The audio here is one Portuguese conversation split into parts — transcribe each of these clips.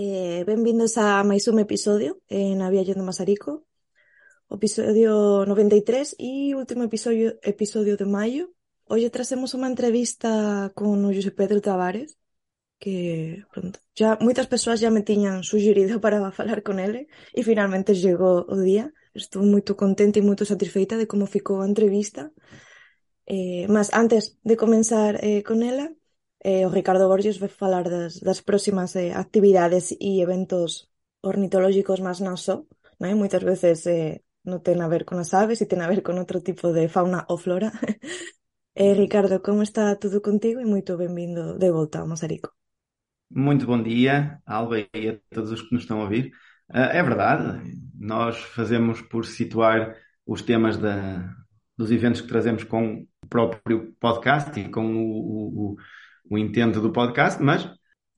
Eh, benvindos a máis un episodio en A Vialle do Masarico, episodio 93 e último episodio, episodio de maio. Hoxe trasemos unha entrevista con o José Pedro Tavares, que pronto, ya moitas persoas ya me tiñan sugerido para falar con ele e finalmente chegou o día. Estou moito contente e moito satisfeita de como ficou a entrevista. Eh, mas antes de comenzar eh, con ela, eh, o Ricardo Borges vai falar das, das próximas eh, actividades e eventos ornitológicos máis non só, non? moitas veces eh, non ten a ver con as aves e ten a ver con outro tipo de fauna ou flora. eh, Ricardo, como está tudo contigo e moito benvindo de volta ao Masarico. Muito bom dia, Alba, e a todos os que nos estão a ouvir. Uh, é verdade, nós fazemos por situar os temas da, dos eventos que trazemos com o próprio podcast e com o, o, o intento do podcast, mas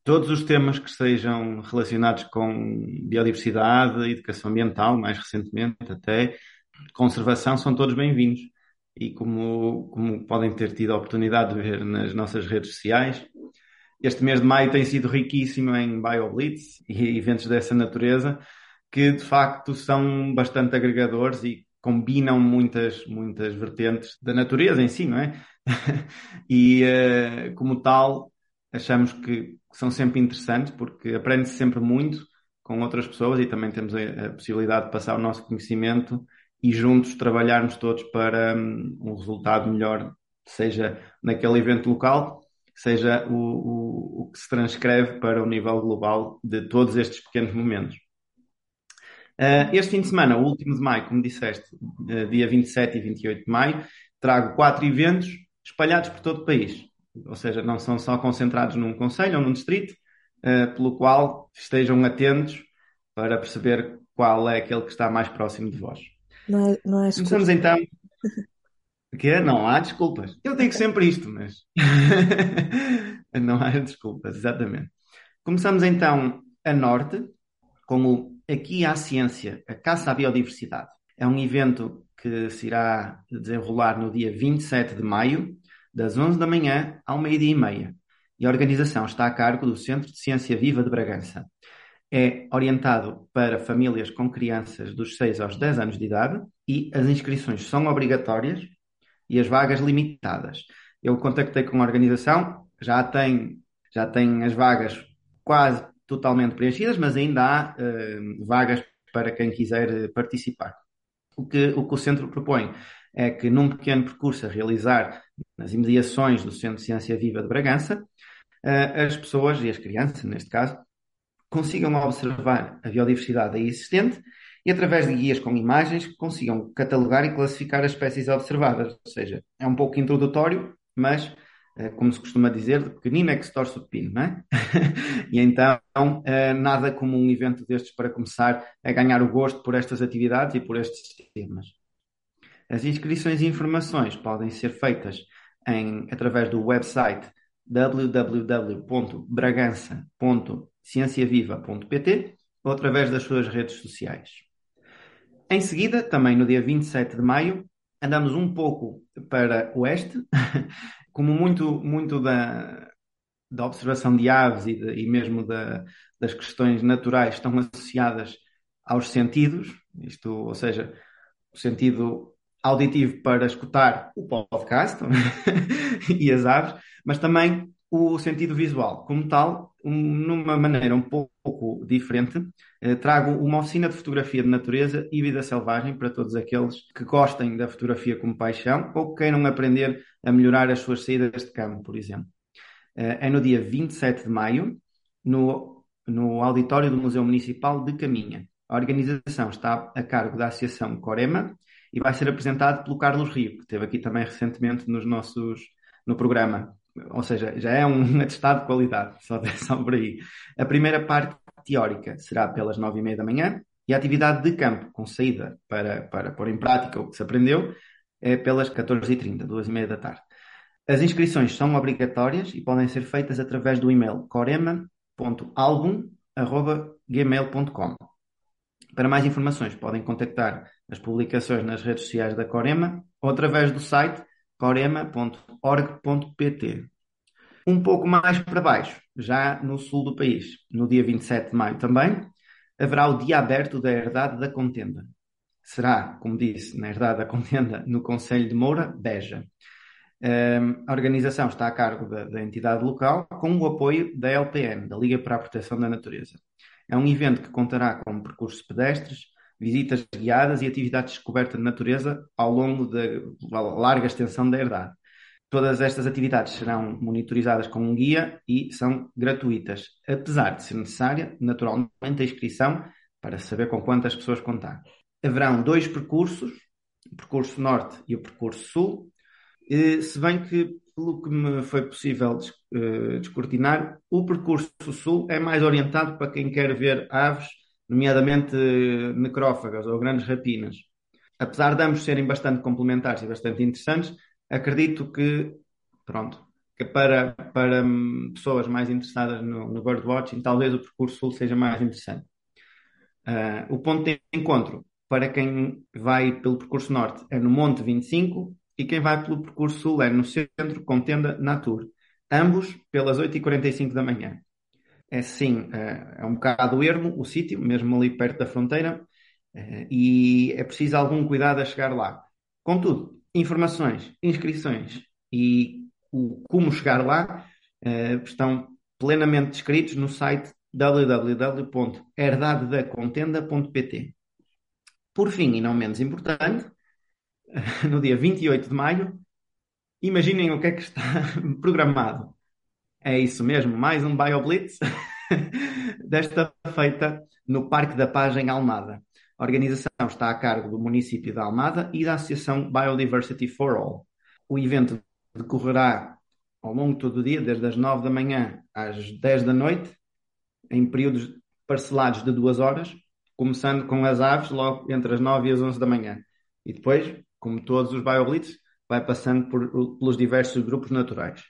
todos os temas que sejam relacionados com biodiversidade, educação ambiental, mais recentemente até, conservação, são todos bem-vindos. E como, como podem ter tido a oportunidade de ver nas nossas redes sociais, este mês de maio tem sido riquíssimo em BioBlitz e eventos dessa natureza, que de facto são bastante agregadores e combinam muitas, muitas vertentes da natureza em si, não é? e uh, como tal, achamos que são sempre interessantes porque aprende-se sempre muito com outras pessoas e também temos a, a, possibilidade de passar o nosso conhecimento e juntos trabalharmos todos para um, um resultado melhor, seja naquele evento local, seja o, o, o que se transcreve para o nível global de todos estes pequenos momentos. Uh, este fim de semana, o último de maio, como disseste, uh, dia 27 e 28 de maio, trago quatro eventos espalhados por todo o país. Ou seja, não são só concentrados num conselho ou num distrito, uh, pelo qual estejam atentos para perceber qual é aquele que está mais próximo de vós. Não é, não é Começamos então. que Não há desculpas. Eu digo sempre isto, mas. não há desculpas, exatamente. Começamos então a norte, com o Aqui há ciência, a caça à biodiversidade. É um evento que se irá desenrolar no dia 27 de maio, das 11 da manhã ao meio-dia e meia. E a organização está a cargo do Centro de Ciência Viva de Bragança. É orientado para famílias com crianças dos 6 aos 10 anos de idade e as inscrições são obrigatórias e as vagas limitadas. Eu contactei com a organização, já tem, já tem as vagas quase totalmente preenchidas, mas ainda há uh, vagas para quem quiser eh, participar. O que, o que o centro propõe é que num pequeno percurso a realizar nas imediações do Centro de Ciência Viva de Bragança, uh, as pessoas, e as crianças neste caso, consigam observar a biodiversidade aí existente e através de guias com imagens consigam catalogar e classificar as espécies observadas. Ou seja, é um pouco introdutório, mas eh, como se costuma dizer, de pequenino é que se torce o pepino, não é? e então, eh, nada como um evento destes para começar a ganhar o gosto por estas atividades e por estes temas. As inscrições e informações podem ser feitas em, através do website www.bragança.cienciaviva.pt ou através das suas redes sociais. Em seguida, também no dia 27 de maio, andamos um pouco para o oeste como muito, muito da, da observação de aves e, de, e mesmo da, das questões naturais estão associadas aos sentidos, isto, ou seja, o sentido auditivo para escutar o podcast e as aves, mas também o sentido visual. Como tal, numa maneira um pouco diferente, eh, trago uma oficina de fotografia de natureza e vida selvagem para todos aqueles que gostem da fotografia como paixão ou que queiram aprender a melhorar as suas saídas de campo, por exemplo. Eh, é no dia 27 de maio, no, no auditório do Museu Municipal de Caminha. A organização está a cargo da Associação Corema e vai ser apresentado pelo Carlos Rio, que esteve aqui também recentemente nos nossos, no programa ou seja, já é um atestado de qualidade, só, só por aí. A primeira parte teórica será pelas nove e meia da manhã e a atividade de campo, com saída para, para pôr em prática o que se aprendeu, é pelas 14h30, duas e meia da tarde. As inscrições são obrigatórias e podem ser feitas através do e-mail corema.album.gmail.com. Para mais informações, podem contactar as publicações nas redes sociais da Corema ou através do site corema.org.pt. Um pouco mais para baixo, já no sul do país, no dia 27 de maio também, haverá o Dia Aberto da Herdade da Contenda. Será, como disse, na Herdade da Contenda, no Conselho de Moura, Beja. Um, a organização está a cargo da, da, entidade local, com o apoio da LPN, da Liga para a Proteção da Natureza. É um evento que contará com percursos pedestres, visitas guiadas e atividades de descoberta de natureza ao longo da larga extensão da herdade. Todas estas atividades serão monitorizadas com um guia e são gratuitas, apesar de ser necessária, naturalmente, a inscrição para saber com quantas pessoas contar. Haverão dois percursos, o percurso norte e o percurso sul, se bem que, pelo que me foi possível eh, descortinar, o percurso sul é mais orientado para quem quer ver aves, nomeadamente eh, necrófagas ou grandes rapinas. Apesar de ambos serem bastante complementares e bastante interessantes, acredito que, pronto, que para, para hum, pessoas mais interessadas no, no birdwatching, talvez o percurso sul seja mais interessante. Uh, o ponto de encontro para quem vai pelo percurso norte é no Monte 25 e quem vai pelo percurso sul é no centro com tenda Natur, ambos pelas 8h45 da manhã. É sim, uh, é um bocado ermo o sítio, mesmo ali perto da fronteira, uh, e é preciso algum cuidado a chegar lá. Contudo, informações, inscrições e o como chegar lá uh, estão plenamente descritos no site www.herdadedacontenda.pt. Por fim, e não menos importante, no dia 28 de maio, imaginem o que é que está programado. É isso mesmo, mais um BioBlitz, desta feita no Parque da Paz em Almada. A organização está a cargo do município de Almada e da Associação Biodiversity for All. O evento decorrerá ao longo de todo o dia, desde as 9 da manhã às 10 da noite, em períodos parcelados de duas horas, começando com as aves logo entre as 9 e as 11 da manhã. E depois, como todos os BioBlitz, vai passando por, pelos diversos grupos naturais.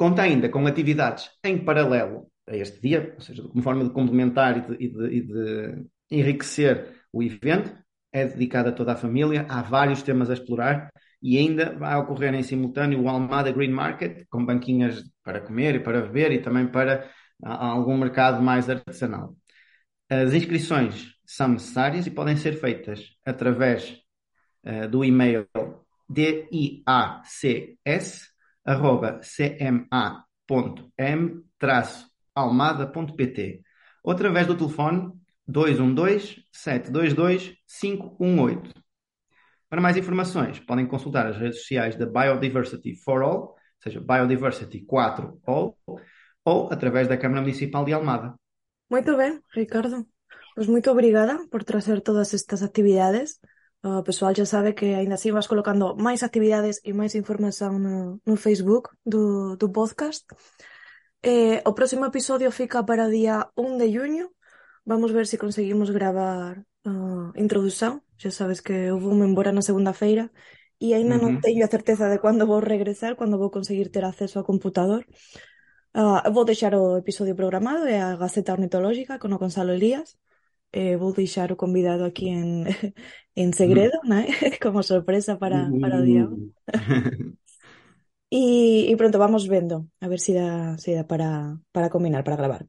Conta ainda com atividades em paralelo a este dia, ou seja, como forma de complementar e de, e de, e de enriquecer o evento é dedicado a toda a família, há vários temas a explorar e ainda vai ocorrer em simultâneo o Almada Green Market, com banquinhas para comer e para beber e também para algum mercado mais artesanal. As inscrições são necessárias e podem ser feitas através uh, do e-mail diacs.cma.m-almada.pt ou através do telefone 212-722-518. Para mais informações, podem consultar as redes sociais da Biodiversity for All, ou seja, Biodiversity 4 All, ou através da Câmara Municipal de Almada. Muito bem, Ricardo. Pues muito obrigada por trazer todas estas actividades. o pessoal xa sabe que aínda así vas colocando máis actividades e máis información no, no Facebook do, do podcast. Eh, o próximo episodio fica para día 1 de junho. Vamos ver se si conseguimos gravar a uh, introdución. Xa sabes que eu vou me embora na segunda feira e aínda uh -huh. non teño a certeza de cando vou regresar, cando vou conseguir ter acceso ao computador. Uh, vou deixar o episodio programado e a Gaceta Ornitológica con o Gonzalo Elías. Eh, vou deixar o convidado aquí en, en segredo, uh -huh. né? como sorpresa para, para o día. e, e pronto, vamos vendo a ver se si dá, si dá para, para combinar, para gravar.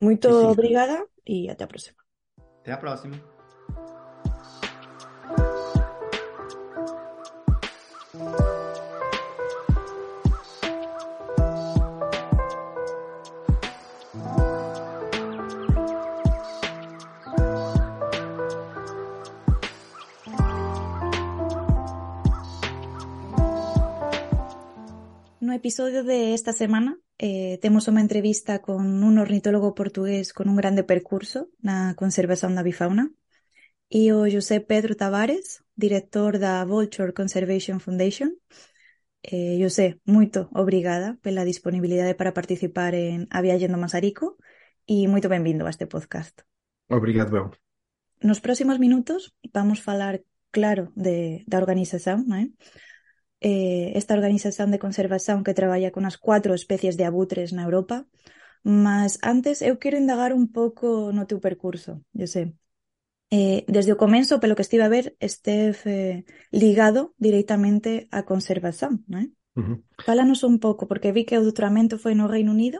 Muito sí, sí. obrigada e até a próxima. Até a próxima. Episodio de esta semana eh, temos unha entrevista con un ornitólogo portugués con un grande percurso na conservación da bifauna e o José Pedro Tavares, director da Vulture Conservation Foundation. Eh, José, moito obrigada pela disponibilidade para participar en A Vialle do Masarico e moito benvindo a este podcast. Obrigado, Bel. Nos próximos minutos vamos falar, claro, de, da organización, non é? Eh, esta organización de conservación que traballa con as cuatro especies de abutres na Europa, mas antes eu quero indagar un pouco no teu percurso, eu sei. Eh, desde o comenzo, pelo que estive a ver, esteve eh, ligado directamente á conservación, non é? Uhum. Fálanos un pouco, porque vi que o doutoramento foi no Reino Unido,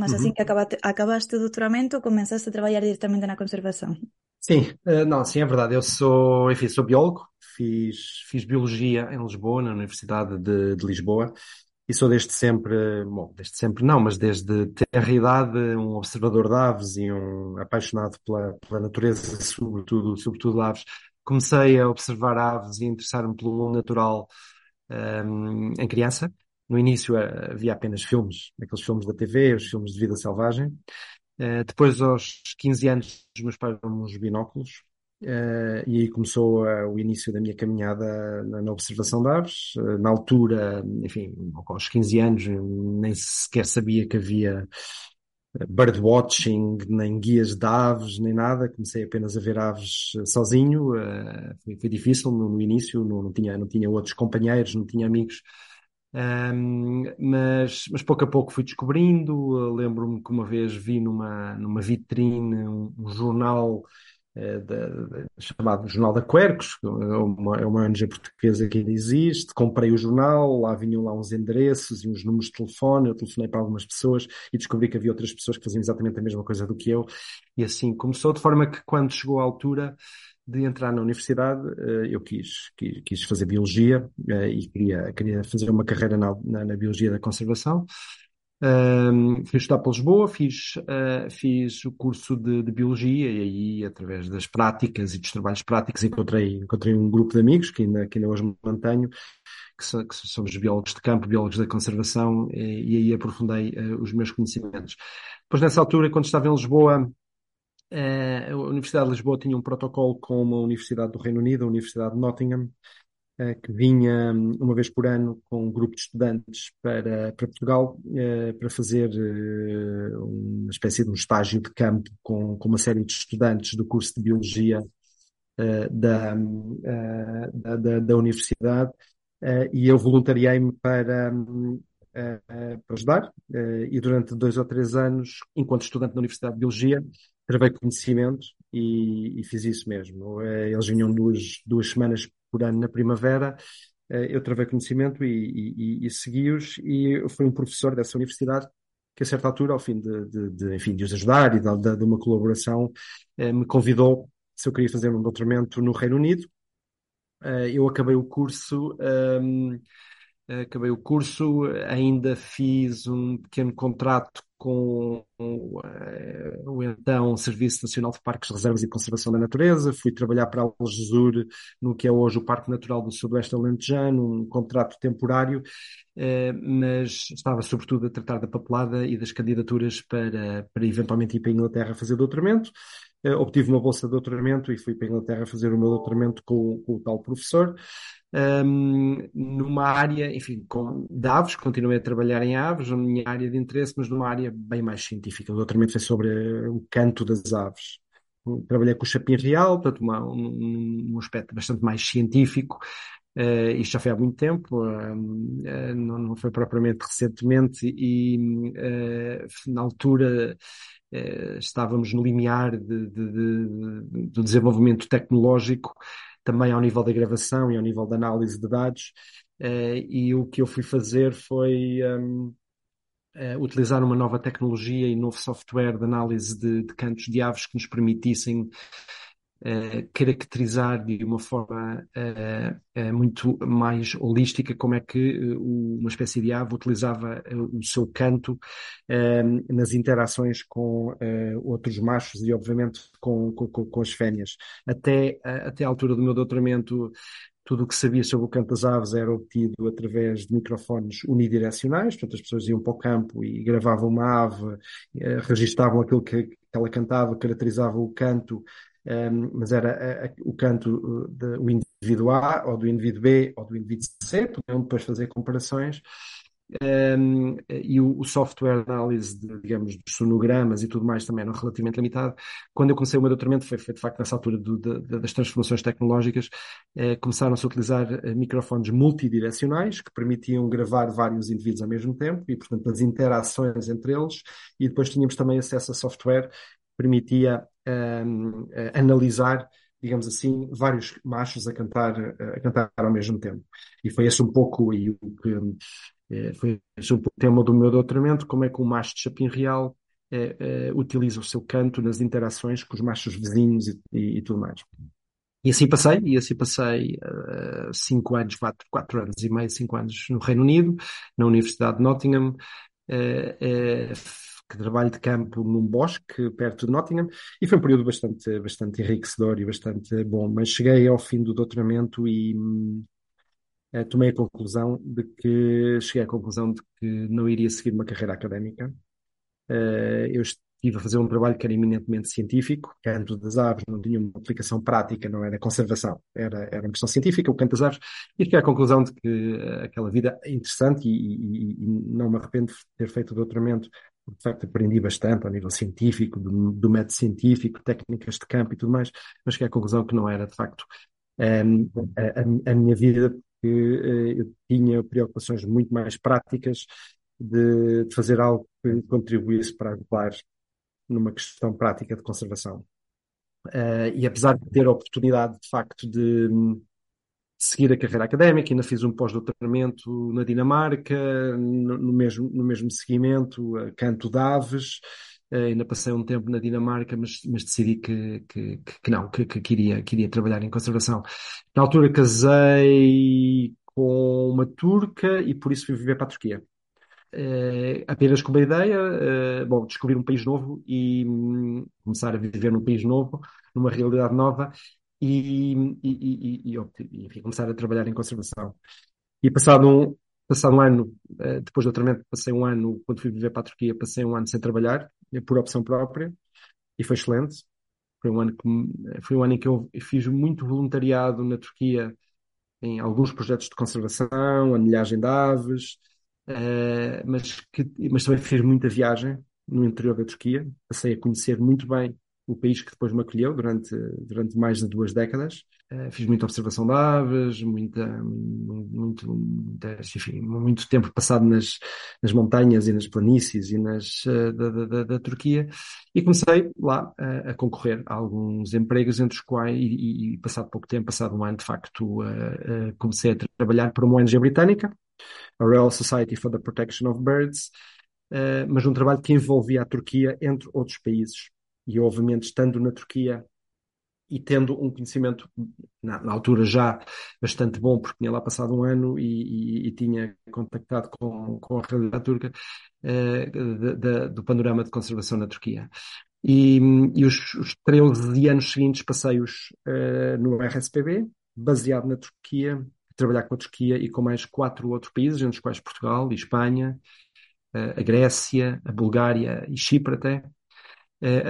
mas assim Uhum. que acabaste, acabaste o doutoramento, começaste a trabalhar diretamente na conservação. Sim, eh, não, sim, é verdade. Eu sou, enfim, sou biólogo, fiz, fiz biologia em Lisboa, na Universidade de, de Lisboa, e sou desde sempre, bom, desde sempre não, mas desde ter idade, um observador de aves e um apaixonado pela, pela natureza, sobretudo, sobretudo aves. Comecei a observar aves e interessar-me pelo mundo natural, ehm, em criança. No início eh, havia apenas filmes, aqueles filmes da TV, os filmes de vida selvagem. Uh, depois, aos 15 anos, os meus pais deram uns binóculos uh, e aí começou uh, o início da minha caminhada na, na observação de aves. na altura, enfim, aos 15 anos, nem sequer sabia que havia birdwatching, nem guias de aves, nem nada. Comecei apenas a ver aves sozinho. Foi, foi, difícil no, no início, não, não, tinha, não tinha outros companheiros, não tinha amigos. Um, mas, mas pouco a pouco fui descobrindo. Lembro-me que uma vez vi numa, numa vitrine um, um jornal uh, da, da, chamado Jornal da Quercos, é uma, é uma ONG portuguesa que ainda existe. Comprei o jornal, lá vinham lá uns endereços e uns números de telefone. Eu telefonei para algumas pessoas e descobri que havia outras pessoas que faziam exatamente a mesma coisa do que eu. E assim começou, de forma que quando chegou a altura de entrar na universidade, eu quis, quis, quis fazer biologia e queria, queria fazer uma carreira na, na, na biologia da conservação. Um, fui estudar para Lisboa, fiz, uh, fiz o curso de, de, biologia e aí, através das práticas e dos trabalhos práticos, encontrei, encontrei um grupo de amigos que ainda, que ainda hoje mantenho, que, so, que somos biólogos de campo, biólogos da conservação, e, e aí aprofundei uh, os meus conhecimentos. Depois, nessa altura, quando estava em Lisboa, Uh, a Universidade de Lisboa tinha um protocolo com uma universidade do Reino Unido, a Universidade de Nottingham, que vinha uma vez por ano com um grupo de estudantes para, para Portugal uh, para fazer uma espécie de um estágio de campo com, com uma série de estudantes do curso de Biologia da, da, da, da, Universidade e eu voluntariei-me para, para ajudar e durante dois ou três anos, enquanto estudante da Universidade de Biologia, travei conhecimento e, e, fiz isso mesmo. Eles vinham duas, duas semanas por ano na primavera, eu travei conhecimento e, e, e segui-os e foi um professor dessa universidade que a certa altura, ao fim de, de, de enfim, de os ajudar e de, de, uma colaboração, me convidou se eu queria fazer um doutoramento no Reino Unido. Eu acabei o curso, um, acabei o curso, ainda fiz um pequeno contrato com o, o então Serviço Nacional de Parques, Reservas e Conservação da Natureza, fui trabalhar para Algesur, no que é hoje o Parque Natural do Sudoeste Alentejano, um contrato temporário, mas estava sobretudo a tratar da papelada e das candidaturas para, para eventualmente ir para a Inglaterra fazer doutoramento. Obtive uma bolsa de doutoramento e fui para a Inglaterra fazer o meu doutoramento com, com o tal professor. Um, numa área, enfim, com, de aves, continuei a trabalhar em aves, a minha área de interesse, mas numa área bem mais científica. O doutoramento foi sobre o canto das aves. Trabalhei com o chapim real, portanto, uma, um, um aspecto bastante mais científico, Uh, isto já foi há muito tempo, uh, uh, não, não, foi propriamente recentemente, e na altura estávamos no limiar de, de, de, do desenvolvimento tecnológico, também ao nível da gravação e ao nível da análise de dados, e o que eu fui fazer foi. Um, Uh, utilizar uma nova tecnologia e novo software de análise de cantos de aves que nos permitissem uh, caracterizar de uma forma uh, muito mais holística como é que uma espécie de ave utilizava o seu canto nas interações com outros machos e, obviamente, com, com, com as fêmeas. Até, até a altura do meu doutoramento, tudo o que sabia sobre o canto das aves era obtido através de microfones unidirecionais, portanto as pessoas iam para o campo e gravavam uma ave, eh, registavam aquilo que, que ela cantava, caracterizavam o canto, um, mas era o canto do indivíduo A, ou do indivíduo B, ou do indivíduo C, podiam depois fazer comparações, um, e o, o, software de análise de, digamos, de sonogramas e tudo mais também era relativamente limitado. Quando eu comecei o meu doutoramento, foi, foi de facto nessa altura do, de, das transformações tecnológicas, eh, começaram-se a utilizar eh, microfones multidirecionais que permitiam gravar vários indivíduos ao mesmo tempo e, portanto, as interações entre eles, e depois tínhamos também acesso a software que permitia um, analisar digamos assim, vários machos a cantar, a cantar ao mesmo tempo. E foi esse um pouco e o que eh, foi um pouco o tema do meu doutoramento, como é que um macho de chapim real eh, eh, utiliza o seu canto nas interações com os machos vizinhos e, e, e tudo mais. E assim passei, e assim passei uh, cinco anos, quatro, quatro anos e meio, cinco anos no Reino Unido, na Universidade de Nottingham, uh, uh, trabalho de campo num bosque perto de Nottingham, e foi um período bastante, bastante enriquecedor e bastante bom. Mas cheguei ao fim do doutoramento e tomei a conclusão de que, cheguei à conclusão de que não iria seguir uma carreira académica. eu estive a fazer um trabalho que era eminentemente científico, canto das aves não tinha uma aplicação prática, não era conservação, era, era uma questão científica, o canto das aves, e cheguei à conclusão de que eh, aquela vida é interessante e, e, e, não me arrependo de ter feito o doutoramento, de facto aprendi bastante ao nível científico, do, do método científico, técnicas de campo e tudo mais, mas cheguei à conclusão que não era de facto ehm, a, a, minha vida, porque uh, eu tinha preocupações muito mais práticas de, de fazer algo que contribuísse para agrupar numa questão prática de conservação. Uh, e apesar de ter a oportunidade, de facto, de, seguir a carreira académica, ainda fiz um pós-doutoramento na Dinamarca, no, no, mesmo, no mesmo seguimento, uh, canto de aves, uh, ainda passei um tempo na Dinamarca, mas, mas decidi que, que, que não, que, que queria, queria trabalhar em conservação. Na altura casei com uma turca e por isso fui viver para a Turquia. Uh, apenas com uma ideia, uh, bom, descobrir um país novo e um, começar a viver num país novo, numa realidade nova e, e, e, e, enfim, começar a trabalhar em conservação. E passado um, passado um ano, uh, depois do doutoramento, passei um ano, quando fui viver para a Turquia, passei um ano sem trabalhar, por opção própria, e foi excelente. Foi um ano que, foi um ano em que eu fiz muito voluntariado na Turquia em alguns projetos de conservação, anilhagem de aves, mas, que, mas também fiz muita viagem no interior da Turquia, passei a conhecer muito bem o país que depois me acolheu durante, durante mais de duas décadas. Uh, fiz muita observação de aves, muita, muito, muitas, enfim, muito tempo passado nas, nas montanhas e nas planícies e nas, uh, da, da, da, Turquia e comecei lá uh, a concorrer a alguns empregos entre os quais, e, e, passado pouco tempo, passado um ano, de facto, comecei a trabalhar para uma ONG britânica a Royal Society for the Protection of Birds, mas um trabalho que envolvia a Turquia entre outros países. E obviamente, estando na Turquia e tendo um conhecimento, na, na, altura já bastante bom, porque tinha lá passado um ano e, e, e tinha contactado com, com a realidade turca, uh, de, de, do panorama de conservação na Turquia. E, e os, os 13 anos seguintes passei-os uh, no RSPB, baseado na Turquia, trabalhar com a Turquia e com mais quatro outros países, entre os quais Portugal e Espanha, a Grécia, a Bulgária e Chipre até,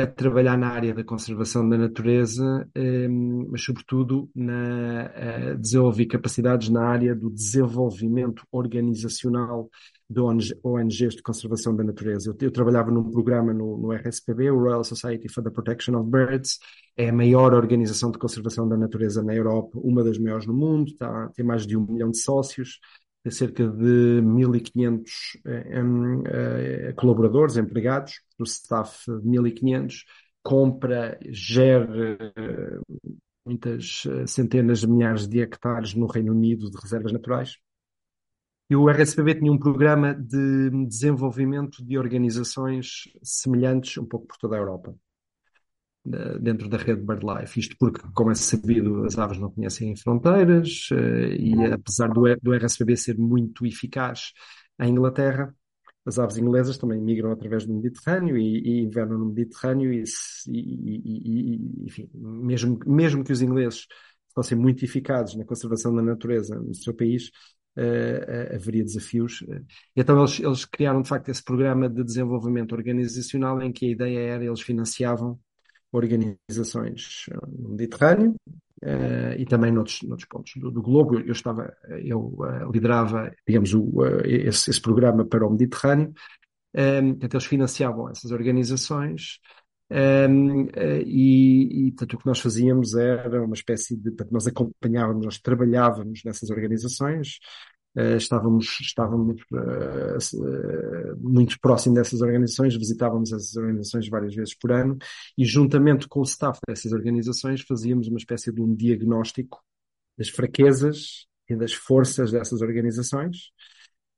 a trabalhar na área da conservação da natureza, ehm, mas sobretudo na desenvolver capacidades na área do desenvolvimento organizacional de ONGs de conservação da natureza. Eu, eu trabalhava num programa no, no, RSPB, o Royal Society for the Protection of Birds, é a maior organização de conservação da natureza na Europa, uma das maiores no mundo, tá, tem mais de um milhão de sócios, cerca de 1.500 eh, eh, colaboradores, empregados, do staff de 1.500, compra, gera eh, muitas centenas de milhares de hectares no Reino Unido de reservas naturais. E o RSPB tinha um programa de desenvolvimento de organizações semelhantes um pouco por toda a Europa, dentro da rede BirdLife. Isto porque, como é sabido, as aves não conhecem fronteiras eh, e apesar do, do RSPB ser muito eficaz em Inglaterra, as aves inglesas também migram através do Mediterrâneo e, e invernam no Mediterrâneo e, e, e, enfim, mesmo, mesmo que os ingleses fossem muito eficazes na conservação da natureza no seu país, uh, haveria desafios. Então eles, eles criaram de facto esse programa de desenvolvimento organizacional em que a ideia era eles financiavam organizações no Mediterrâneo uh, e também noutros, noutros pontos do, do globo. Eu, estava, eu uh, liderava, digamos, o, uh, esse, esse, programa para o Mediterrâneo. Um, então eles financiavam essas organizações um, e, e portanto, o que nós fazíamos era uma espécie de. Nós acompanhávamos, nós trabalhávamos nessas organizações, estávamos estávamos uh, muito próximos dessas organizações, visitávamos essas organizações várias vezes por ano e, juntamente com o staff dessas organizações, fazíamos uma espécie de um diagnóstico das fraquezas e das forças dessas organizações.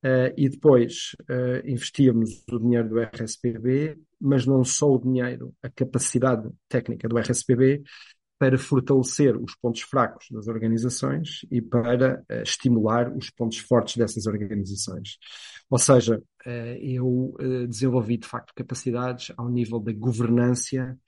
Uh, e depois investíamos o dinheiro do RSPB, mas não só o dinheiro, a capacidade técnica do RSPB, para fortalecer os pontos fracos das organizações e para uh, estimular os pontos fortes dessas organizações. Ou seja, uh, eu uh, desenvolvi de facto capacidades ao nível da governança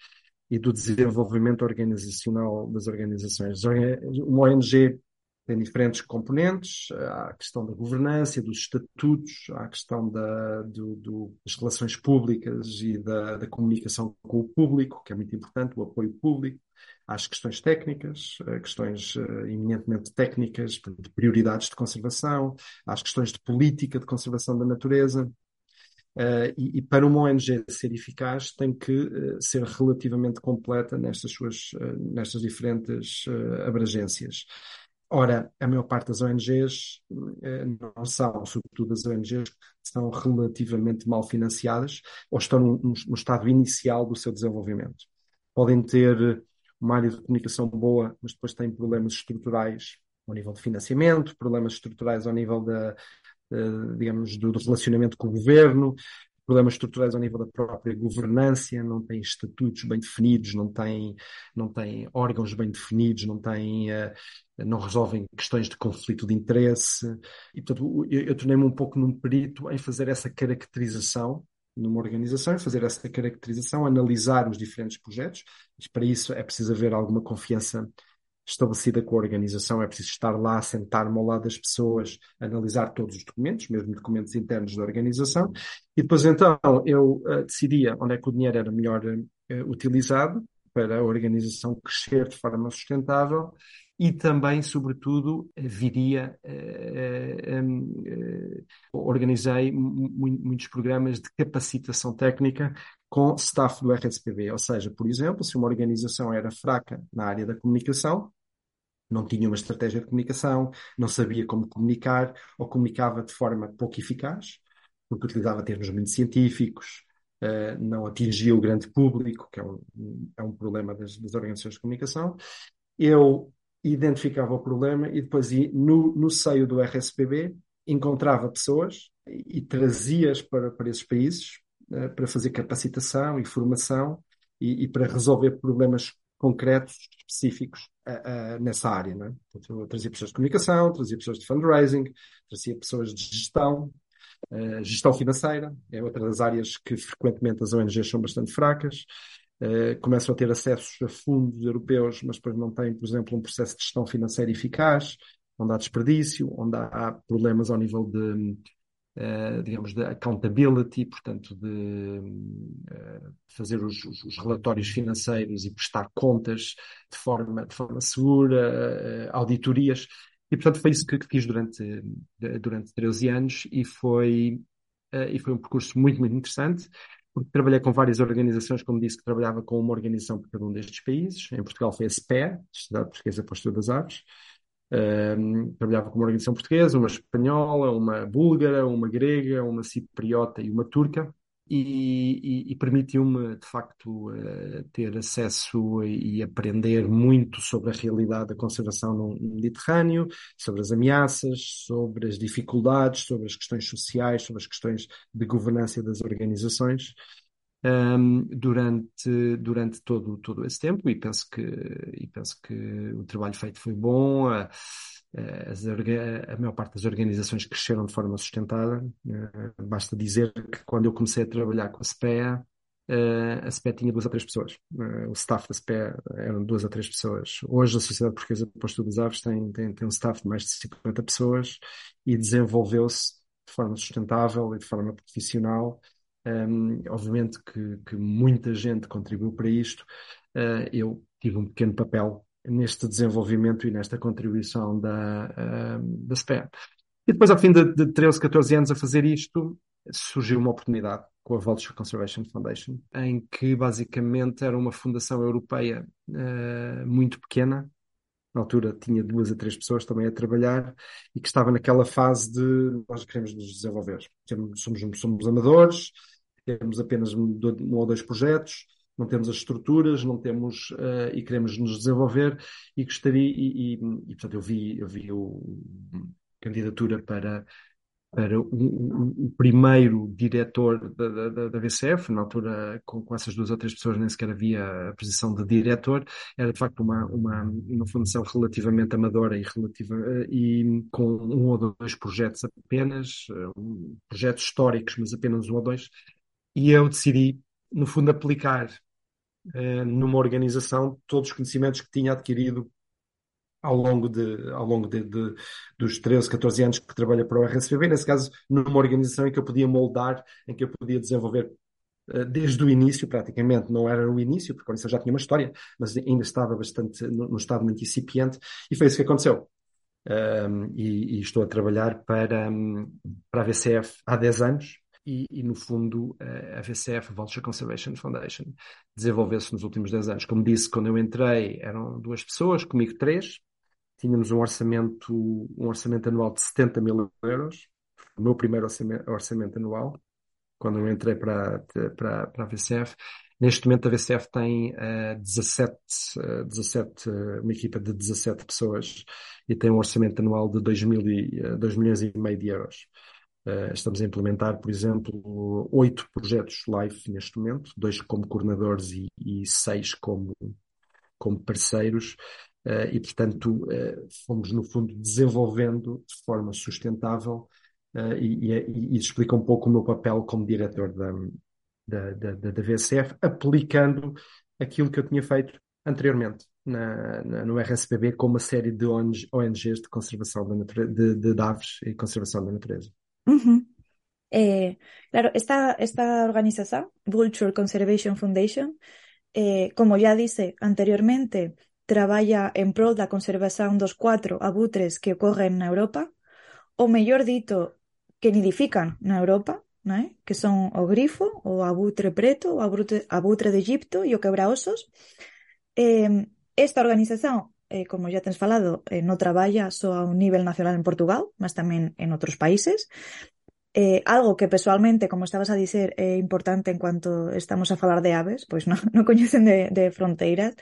e do desenvolvimento organizacional das organizações. Uma ONG tem diferentes componentes, há a questão da governança, dos estatutos, há a questão da, do, do, das relações públicas e da, da comunicação com o público, que é muito importante, o apoio público às questões técnicas, questões uh, eminentemente técnicas, de prioridades de conservação, às questões de política de conservação da natureza. Uh, e, e, para uma ONG ser eficaz tem que uh, ser relativamente completa nestas suas nestas diferentes abrangências. Ora, a maior parte das ONGs não são, sobretudo as ONGs que estão relativamente mal financiadas ou estão no, no estado inicial do seu desenvolvimento. Podem ter uma área de comunicação boa, mas depois tem problemas estruturais ao nível de financiamento, problemas estruturais ao nível da, digamos, do, do, relacionamento com o governo, problemas estruturais ao nível da própria governança, não tem estatutos bem definidos, não tem, não tem órgãos bem definidos, não tem, uh, não resolvem questões de conflito de interesse. E, portanto, eu, eu tornei-me um pouco num perito em fazer essa caracterização numa organização fazer essa caracterização, analisar os diferentes projetos. Mas para isso é preciso haver alguma confiança estabelecida com a organização, é preciso estar lá, sentar-me ao lado das pessoas, analisar todos os documentos, mesmo documentos internos da organização, e depois então eu uh, decidia onde é que o dinheiro era melhor uh, utilizado para a organização crescer de forma sustentável e também, sobretudo, viria, uh, uh, organizei muitos programas de capacitação técnica com staff do RSPB. Ou seja, por exemplo, se uma organização era fraca na área da comunicação, não tinha uma estratégia de comunicação, não sabia como comunicar ou comunicava de forma pouco eficaz, porque utilizava termos muito científicos, uh, não atingia o grande público, que é um, é um problema das, das organizações de comunicação. Eu identificava o problema e depois no, no seio do RSPB encontrava pessoas e, trazia-as para, para esses países uh, para fazer capacitação e formação e, e, para resolver problemas concretos, específicos uh, uh, nessa área. Né? Portanto, eu trazia pessoas de comunicação, trazia pessoas de fundraising, trazia pessoas de gestão, gestão financeira, é outra das áreas que frequentemente as ONGs são bastante fracas. Uh, começam a ter acesso a fundos europeus, mas depois não têm, por exemplo, um processo de gestão financeira eficaz, onde há desperdício, onde há problemas ao nível de, uh, digamos, de accountability, portanto, de uh, fazer os, os, relatórios financeiros e prestar contas de forma, de forma segura, auditorias. E, portanto, foi isso que, que fiz durante, durante 13 anos e foi, e foi um percurso muito, muito interessante porque trabalhei com várias organizações, como disse, que trabalhava com uma organização por cada um destes países. Em Portugal foi a SPE, Sociedade Portuguesa Pastor das Aves. Um, trabalhava com uma organização portuguesa, uma espanhola, uma búlgara, uma grega, uma cipriota e uma turca e, e, e permitiu-me, de facto, uh, ter acesso e aprender muito sobre a realidade da conservação no, no Mediterrâneo, sobre as ameaças, sobre as dificuldades, sobre as questões sociais, sobre as questões de governança das organizações. Um, ehm, durante, durante todo, todo esse tempo e penso que, e penso que o trabalho feito foi bom. Uh, as, a maior parte das organizações cresceram de forma sustentada. Eh, basta dizer que quando eu comecei a trabalhar com a SPEA, eh, a SPEA tinha duas a três pessoas. O staff da SPEA eram duas a três pessoas. Hoje a Sociedade Portuguesa de Posto das Aves tem, tem, tem um staff de mais de 50 pessoas e desenvolveu-se de forma sustentável e de forma profissional. Um, obviamente que, que, muita gente contribuiu para isto. Uh, eu tive um pequeno papel neste desenvolvimento e nesta contribuição da, uh, da SPEA. E depois, ao fim de, de 13, 14 anos a fazer isto, surgiu uma oportunidade com a Vulture Conservation Foundation, em que basicamente era uma fundação europeia uh, muito pequena, na altura tinha duas a três pessoas também a trabalhar e que estava naquela fase de nós queremos nos desenvolver. Somos, somos amadores, temos apenas um ou dois projetos, não temos as estruturas, não temos uh, e queremos nos desenvolver e gostaria e, e, e portanto eu vi eu vi o candidatura para para o, o, o primeiro diretor da, da, da, VCF, na altura com, com, essas duas ou três pessoas nem sequer havia a posição de diretor, era de facto uma, uma, uma função relativamente amadora e, relativa, eh, e com um ou dois projetos apenas, um, projetos históricos, mas apenas um ou dois, e eu decidi, no fundo, aplicar uh, numa organização todos os conhecimentos que tinha adquirido ao longo, de, ao longo de, de, dos 13, 14 anos que trabalha para o RSVB, nesse caso, numa organização em que eu podia moldar, em que eu podia desenvolver uh, desde o início, praticamente, não era o início, porque a organização já tinha uma história, mas ainda estava bastante, no estado muito incipiente, e foi isso que aconteceu. Um, e, e, estou a trabalhar para, um, para a VCF há 10 anos, e, e, no fundo a VCF, Vulture Conservation Foundation, desenvolveu-se nos últimos 10 anos. Como disse, quando eu entrei eram duas pessoas, comigo três, tínhamos um orçamento, um orçamento anual de 70 mil euros, o meu primeiro orçamento, orçamento anual, quando eu entrei para, para, para a VCF. Neste momento a VCF tem uh, 17, uh, 17 uh, uma equipa de 17 pessoas e tem um orçamento anual de 2, mil e, 2 uh, milhões e meio de euros. Uh, estamos a implementar, por exemplo, oito projetos live neste momento, dois como coordenadores e, e seis como, como parceiros, uh, e, portanto, uh, fomos, no fundo, desenvolvendo de forma sustentável uh, e, e, e, explica um pouco o meu papel como diretor da, da, da, da aplicando aquilo que eu tinha feito anteriormente na, na, no RSPB com uma série de ONGs de conservação da natureza, de, de aves e conservação da natureza. Uh -huh. eh, claro, esta, esta organización, Vulture Conservation Foundation, eh, como ya dice anteriormente, traballa en pro da conservación dos cuatro abutres que ocorren na Europa, o mellor dito, que nidifican na Europa, né? que son o grifo, o abutre preto, o abutre, abutre de Egipto e o quebraosos. Eh, esta organización eh, como ya tens falado, eh, non traballa só a un nivel nacional en Portugal, mas tamén en outros países. Eh, algo que personalmente, como estabas a dizer, é importante en cuanto estamos a falar de aves, pois non, non coñecen de, de fronteiras,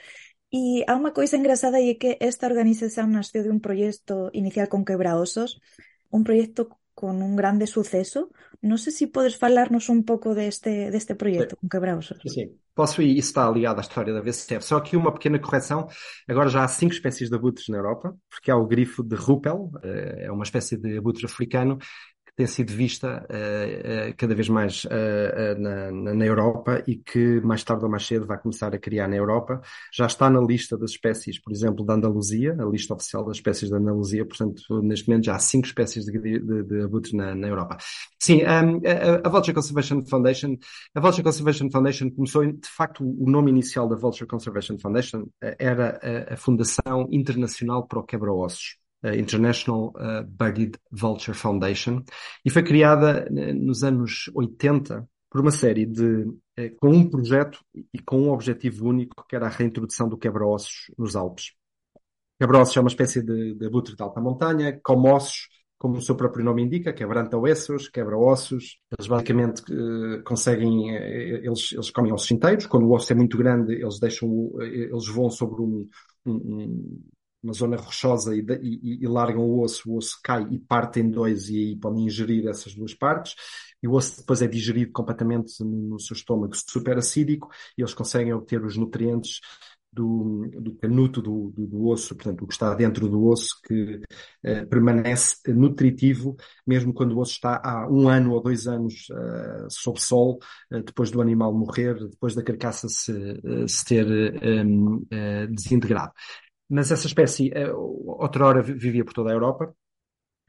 E há unha coisa engraçada e é que esta organización nasceu de un proxecto inicial con Quebraosos, un proxecto con un grande suceso. Non sei se podes falarnos un pouco deste, deste proxecto con Quebraosos. Sim, posso ir, isso está ligado à história da VCF. Só aqui uma pequena correção. Agora já há cinco espécies de abutres na Europa, porque há o grifo de Ruppel, eh, é uma espécie de abutre africano, tem sido vista uh, uh, cada vez mais uh, na, na, Europa e que mais tarde ou mais cedo vai começar a criar na Europa. Já está na lista das espécies, por exemplo, da Andaluzia, a lista oficial das espécies da Andaluzia, portanto, neste momento já há cinco espécies de, de, de abutres na, na, Europa. Sim, um, a, a Vulture Conservation Foundation, a Vulture Conservation Foundation começou, de facto, o nome inicial da Vulture Conservation Foundation era a, a Fundação Internacional para o Quebra-Ossos. International uh, Buried Vulture Foundation, e foi criada uh, nos anos 80 por uma série de, com um projeto e com um objetivo único, que era a reintrodução do quebra-ossos nos Alpes. Quebra-ossos é uma espécie de, de abutre de alta montanha, como ossos, como o seu próprio nome indica, quebranta ossos, quebra ossos. Eles basicamente conseguem, eles, eles comem ossos inteiros. Quando o osso é muito grande, eles deixam, eles voam sobre um, um, uma zona rochosa e, e, e, largam o osso, o osso cai e parte em dois e aí podem ingerir essas duas partes. E o osso depois é digerido completamente no seu estômago super acídico e eles conseguem obter os nutrientes do, do canuto do, do, do, osso, portanto, o que está dentro do osso, que eh, permanece nutritivo, mesmo quando o osso está há um ano ou dois anos uh, sob sol, uh, depois do animal morrer, depois da carcaça se, uh, se ter desintegrado. Mas essa espécie, eh, outrora vivia por toda a Europa,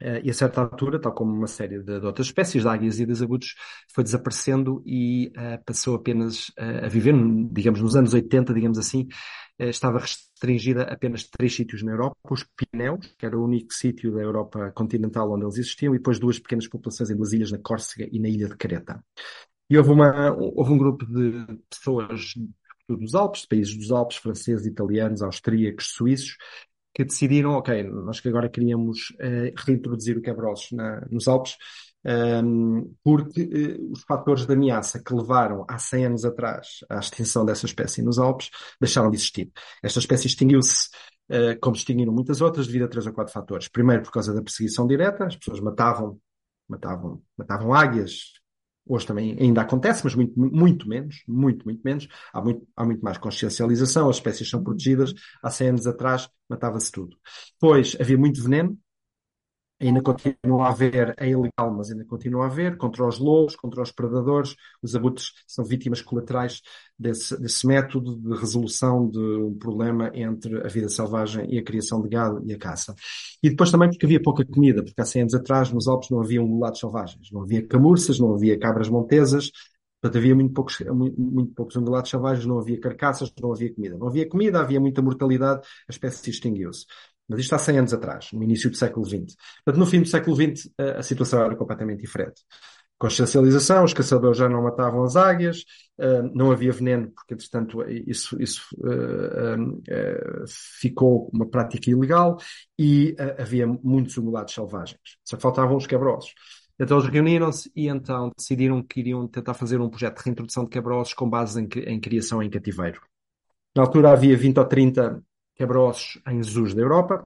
Uh, e a certa altura, tal como uma série de, de, outras espécies de águias e de abutres, foi desaparecendo e uh, passou apenas uh, a viver, digamos, nos anos 80, digamos assim, estava restringida a apenas três sítios na Europa, os Pirineus, que era o único sítio da Europa continental onde eles existiam, e depois duas pequenas populações em duas ilhas, na Córcega e na ilha de Creta. E houve, uma, houve um grupo de pessoas dos Alpes, países dos Alpes, franceses, italianos, austríacos, suíços, que decidiram, ok, nós que agora queríamos uh, reintroduzir o quebra-ossos nos Alpes, um, porque uh, os fatores de ameaça que levaram há 100 anos atrás à extinção dessa espécie nos Alpes deixaram de existir. Esta espécie extinguiu-se uh, como extinguiram muitas outras devido a três ou quatro fatores. Primeiro, por causa da perseguição direta, as pessoas matavam, matavam, matavam águias, Hoje também ainda acontece, mas muito, muito menos, muito, muito menos. Há muito, há muito mais consciencialização, as espécies são protegidas. Há 100 anos atrás matava-se tudo. Depois havia muito veneno, ainda continua a haver, é ilegal, mas ainda continua a haver, contra os lobos, contra os predadores. Os abutres são vítimas colaterais desse, desse método de resolução de um problema entre a vida selvagem e a criação de gado e a caça. E depois também porque havia pouca comida, porque há 100 anos atrás nos Alpes não havia ungulados selvagens, não havia camurças, não havia cabras montesas, Portanto, havia muito poucos, muito, muito poucos ungulados selvagens, não havia carcaças, não havia comida. Não havia comida, havia muita mortalidade, a espécie extinguiu-se. Mas isto há 100 anos atrás, no início do século XX. Portanto, no fim do século XX, a, a situação era completamente diferente. Consciencialização, os caçadores já não matavam as águias, uh, não havia veneno, porque, entretanto, isso, isso uh, uh, ficou uma prática ilegal e havia muitos ungulados selvagens. Só faltavam os quebrosos. Então eles reuniram-se e então decidiram que iriam tentar fazer um projeto de reintrodução de quebrosos com base em, em criação em cativeiro. Na altura havia 20 ou 30 quebra-ossos em zoos da Europa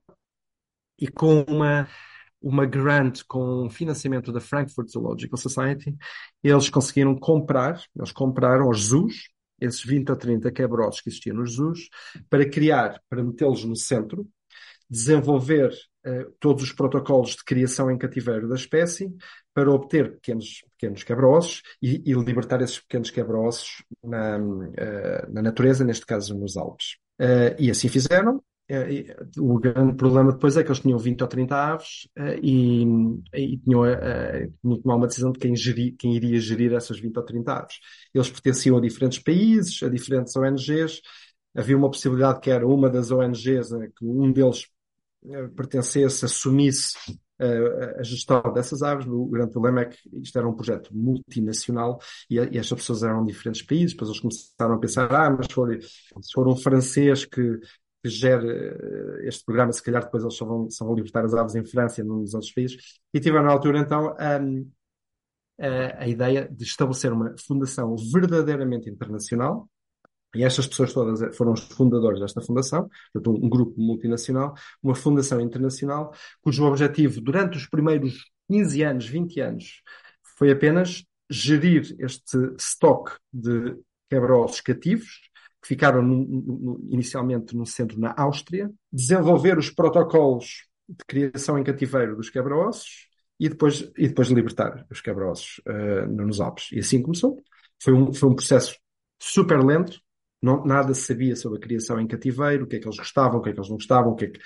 e com uma, uma grant com financiamento da Frankfurt Zoological Society, eles conseguiram comprar, eles compraram os zoos, esses 20 a 30 quebra-ossos que existiam nos zoos, para criar, para metê-los no centro, desenvolver uh, todos os protocolos de criação em cativeiro da espécie para obter pequenos, pequenos quebra-ossos e, e, libertar esses pequenos quebra-ossos na, uh, na natureza, neste caso nos Alpes. Uh, e assim fizeram. O grande problema depois é que eles tinham 20 ou 30 aves e, e, tinham, tinham que tomar uma decisão de quem, quem iria gerir essas 20 ou 30 aves. Eles pertenciam a diferentes países, a diferentes ONGs. Havia uma possibilidade que era uma das ONGs, que um deles pertencesse, assumisse a gestão dessas aves. O grande problema é que isto era um projeto multinacional e, e estas pessoas eram de diferentes países. Depois eles começaram a pensar: ah, mas for, se for um francês que, que gere eh, este programa, se calhar depois eles só vão, só vão libertar as aves em França e nos outros países. E tiveram na altura então um, a, a ideia de estabelecer uma fundação verdadeiramente internacional e estas pessoas todas foram os fundadores desta fundação, portanto, um, grupo multinacional, uma fundação internacional, cujo objetivo, durante os primeiros 15 anos, 20 anos, foi apenas gerir este estoque de quebra-ossos cativos, que ficaram no, no, inicialmente no centro na Áustria, desenvolver os protocolos de criação em cativeiro dos quebra-ossos e depois, e depois libertar os quebra-ossos uh, nos Alpes. E assim começou. Foi um, foi um processo super lento, não, nada se sabia sobre a criação em cativeiro, o que é que eles gostavam, o que é que eles não gostavam, o que é que,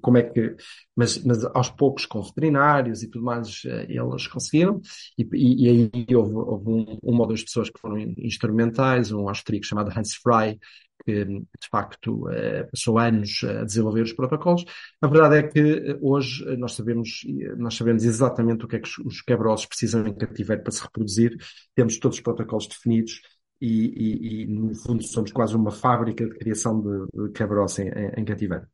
como é que, mas, mas aos poucos com veterinários e tudo mais, eh, eles conseguiram, e, e, e aí houve, houve um, uma ou duas pessoas que foram instrumentais, um austríaco chamado Hans Frey, que de facto eh, passou anos a desenvolver os protocolos. A verdade é que eh, hoje nós sabemos, nós sabemos exatamente o que é que os quebrosos precisam em cativeiro para se reproduzir, temos todos os protocolos definidos, e, e, e, no fundo somos quase uma fábrica de criação de, de em, em, cativeiro.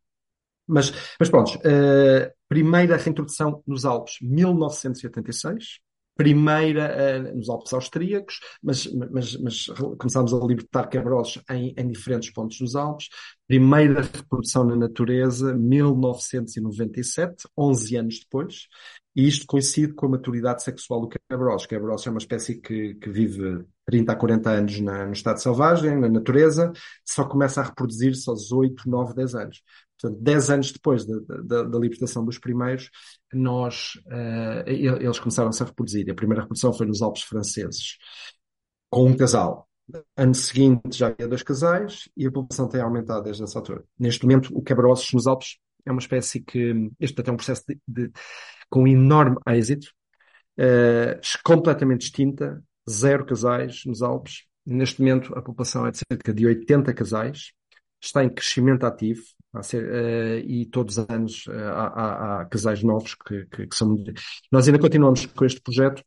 Mas, mas pronto, uh, primeira reintrodução nos Alpes, 1986, primeira uh, nos Alpes austríacos, mas, mas, mas começámos a libertar quebra-ossos em, em, diferentes pontos dos Alpes. Primeira reprodução na natureza, 1997, 11 anos depois, e isto coincide com a maturidade sexual do quebra-ossos. O é uma espécie que, que vive 30 a 40 anos na, no estado selvagem, na natureza, só começa a reproduzir-se aos 8, 9, 10 anos. Portanto, 10 anos depois da, da, da libertação dos primeiros, nós, uh, eles começaram-se a reproduzir. A primeira reprodução foi nos Alpes franceses, com um casal. Ano seguinte já havia dois casais e a população tem aumentado desde essa altura. Neste momento, o quebra-ossos nos Alpes é uma espécie que, este é um processo de, de, com enorme êxito, uh, completamente extinta, zero casais nos Alpes. Neste momento, a população é de cerca de 80 casais, está em crescimento ativo, ser, uh, e todos os anos uh, há, há, casais novos que, que, que, são. Nós ainda continuamos com este projeto,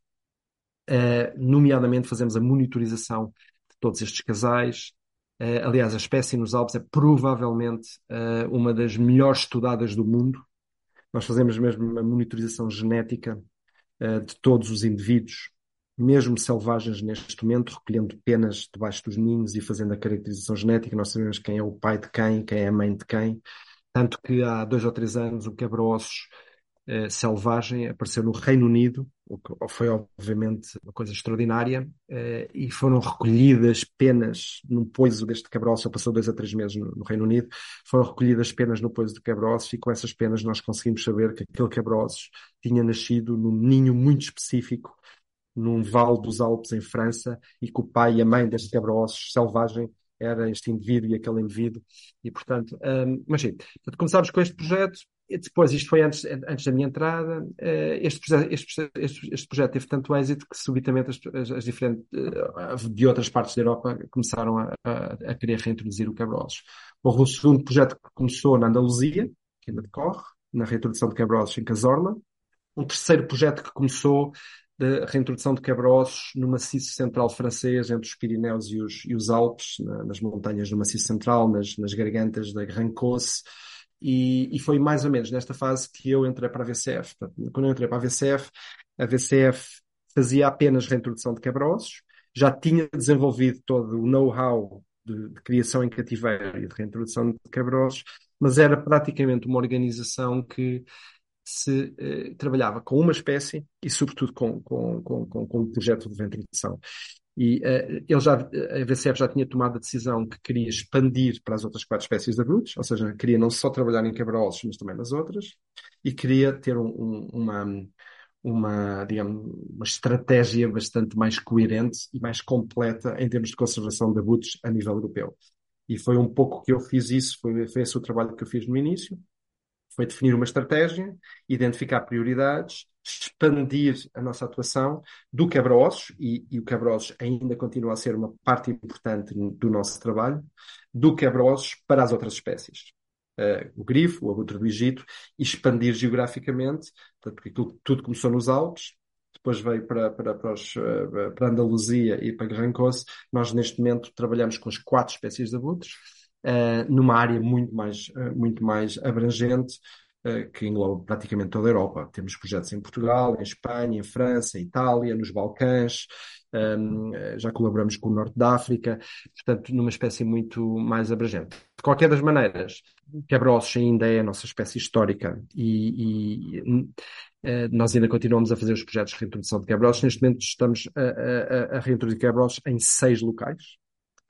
uh, nomeadamente fazemos a monitorização de todos estes casais, aliás, a espécie nos Alpes é provavelmente uma das melhores estudadas do mundo. Nós fazemos mesmo uma monitorização genética de todos os indivíduos, mesmo selvagens neste momento, recolhendo penas debaixo dos ninhos e fazendo a caracterização genética. Nós sabemos quem é o pai de quem, quem é a mãe de quem. Tanto que há dois ou três anos o quebra-ossos eh, selvagem apareceu no Reino Unido, o que foi obviamente uma coisa extraordinária, eh, e foram recolhidas penas no poiso deste quebra-ossos, ele passou dois a três meses no, no, Reino Unido, foram recolhidas penas no poiso de quebra-ossos e com essas penas nós conseguimos saber que aquele quebra-ossos tinha nascido num ninho muito específico num vale dos Alpes em França e que o pai e a mãe deste quebra-ossos selvagem era este indivíduo e aquele indivíduo e portanto, um, mas sim, portanto, começámos com este projeto depois, isto foi antes, antes da minha entrada, eh, este, este, este, este projeto teve tanto êxito que subitamente as, as, as, diferentes, eh, de outras partes da Europa começaram a, a, a querer reintroduzir o quebra-ossos. Houve um segundo projeto que começou na Andaluzia, que ainda decorre, na reintrodução de quebra-ossos em Casorla. Um terceiro projeto que começou de reintrodução de quebra-ossos no maciço central francês, entre os Pirineus e os, e os Alpes, na, nas montanhas do maciço central, nas, nas gargantas da Grand Cosse, e, e, foi mais ou menos nesta fase que eu entrei para a VCF. Quando eu entrei para a VCF, a VCF fazia apenas reintrodução de quebra-ossos, já tinha desenvolvido todo o know-how de, de, criação em cativeiro e de reintrodução de quebra-ossos, mas era praticamente uma organização que se eh, trabalhava com uma espécie e, sobretudo, com, com, com, com, um projeto de reintrodução. E uh, ele já, a VCF já tinha tomado a decisão que queria expandir para as outras quatro espécies de agudos, ou seja, queria não só trabalhar em quebra-ossos, mas também nas outras, e queria ter um, um, uma, uma, digamos, uma estratégia bastante mais coerente e mais completa em termos de conservação de agudos a nível europeu. E foi um pouco que eu fiz isso, foi, foi esse o trabalho que eu fiz no início, foi definir uma estratégia, identificar prioridades, expandir a nossa atuação do quebra-ossos, e, e, o quebra-ossos ainda continua a ser uma parte importante do nosso trabalho, do quebra-ossos para as outras espécies. Uh, o grifo, o abutre do Egito, expandir geograficamente, portanto, aquilo, tudo começou nos Alpes, depois veio para, para, para, os, uh, para Andaluzia e para Gran Nós, neste momento, trabalhamos com as quatro espécies de abutres, uh, numa área muito mais, uh, muito mais abrangente, uh, que engloba praticamente toda a Europa. Temos projetos em Portugal, em Espanha, em França, Itália, nos Balcãs, um, ehm, já colaboramos com o Norte da África, portanto, numa espécie muito mais abrangente. De qualquer das maneiras, quebra-ossos ainda é a nossa espécie histórica e, e nós ainda continuamos a fazer os projetos de reintrodução de quebra-ossos. Neste momento estamos a, a, a reintroduzir quebra-ossos em seis locais,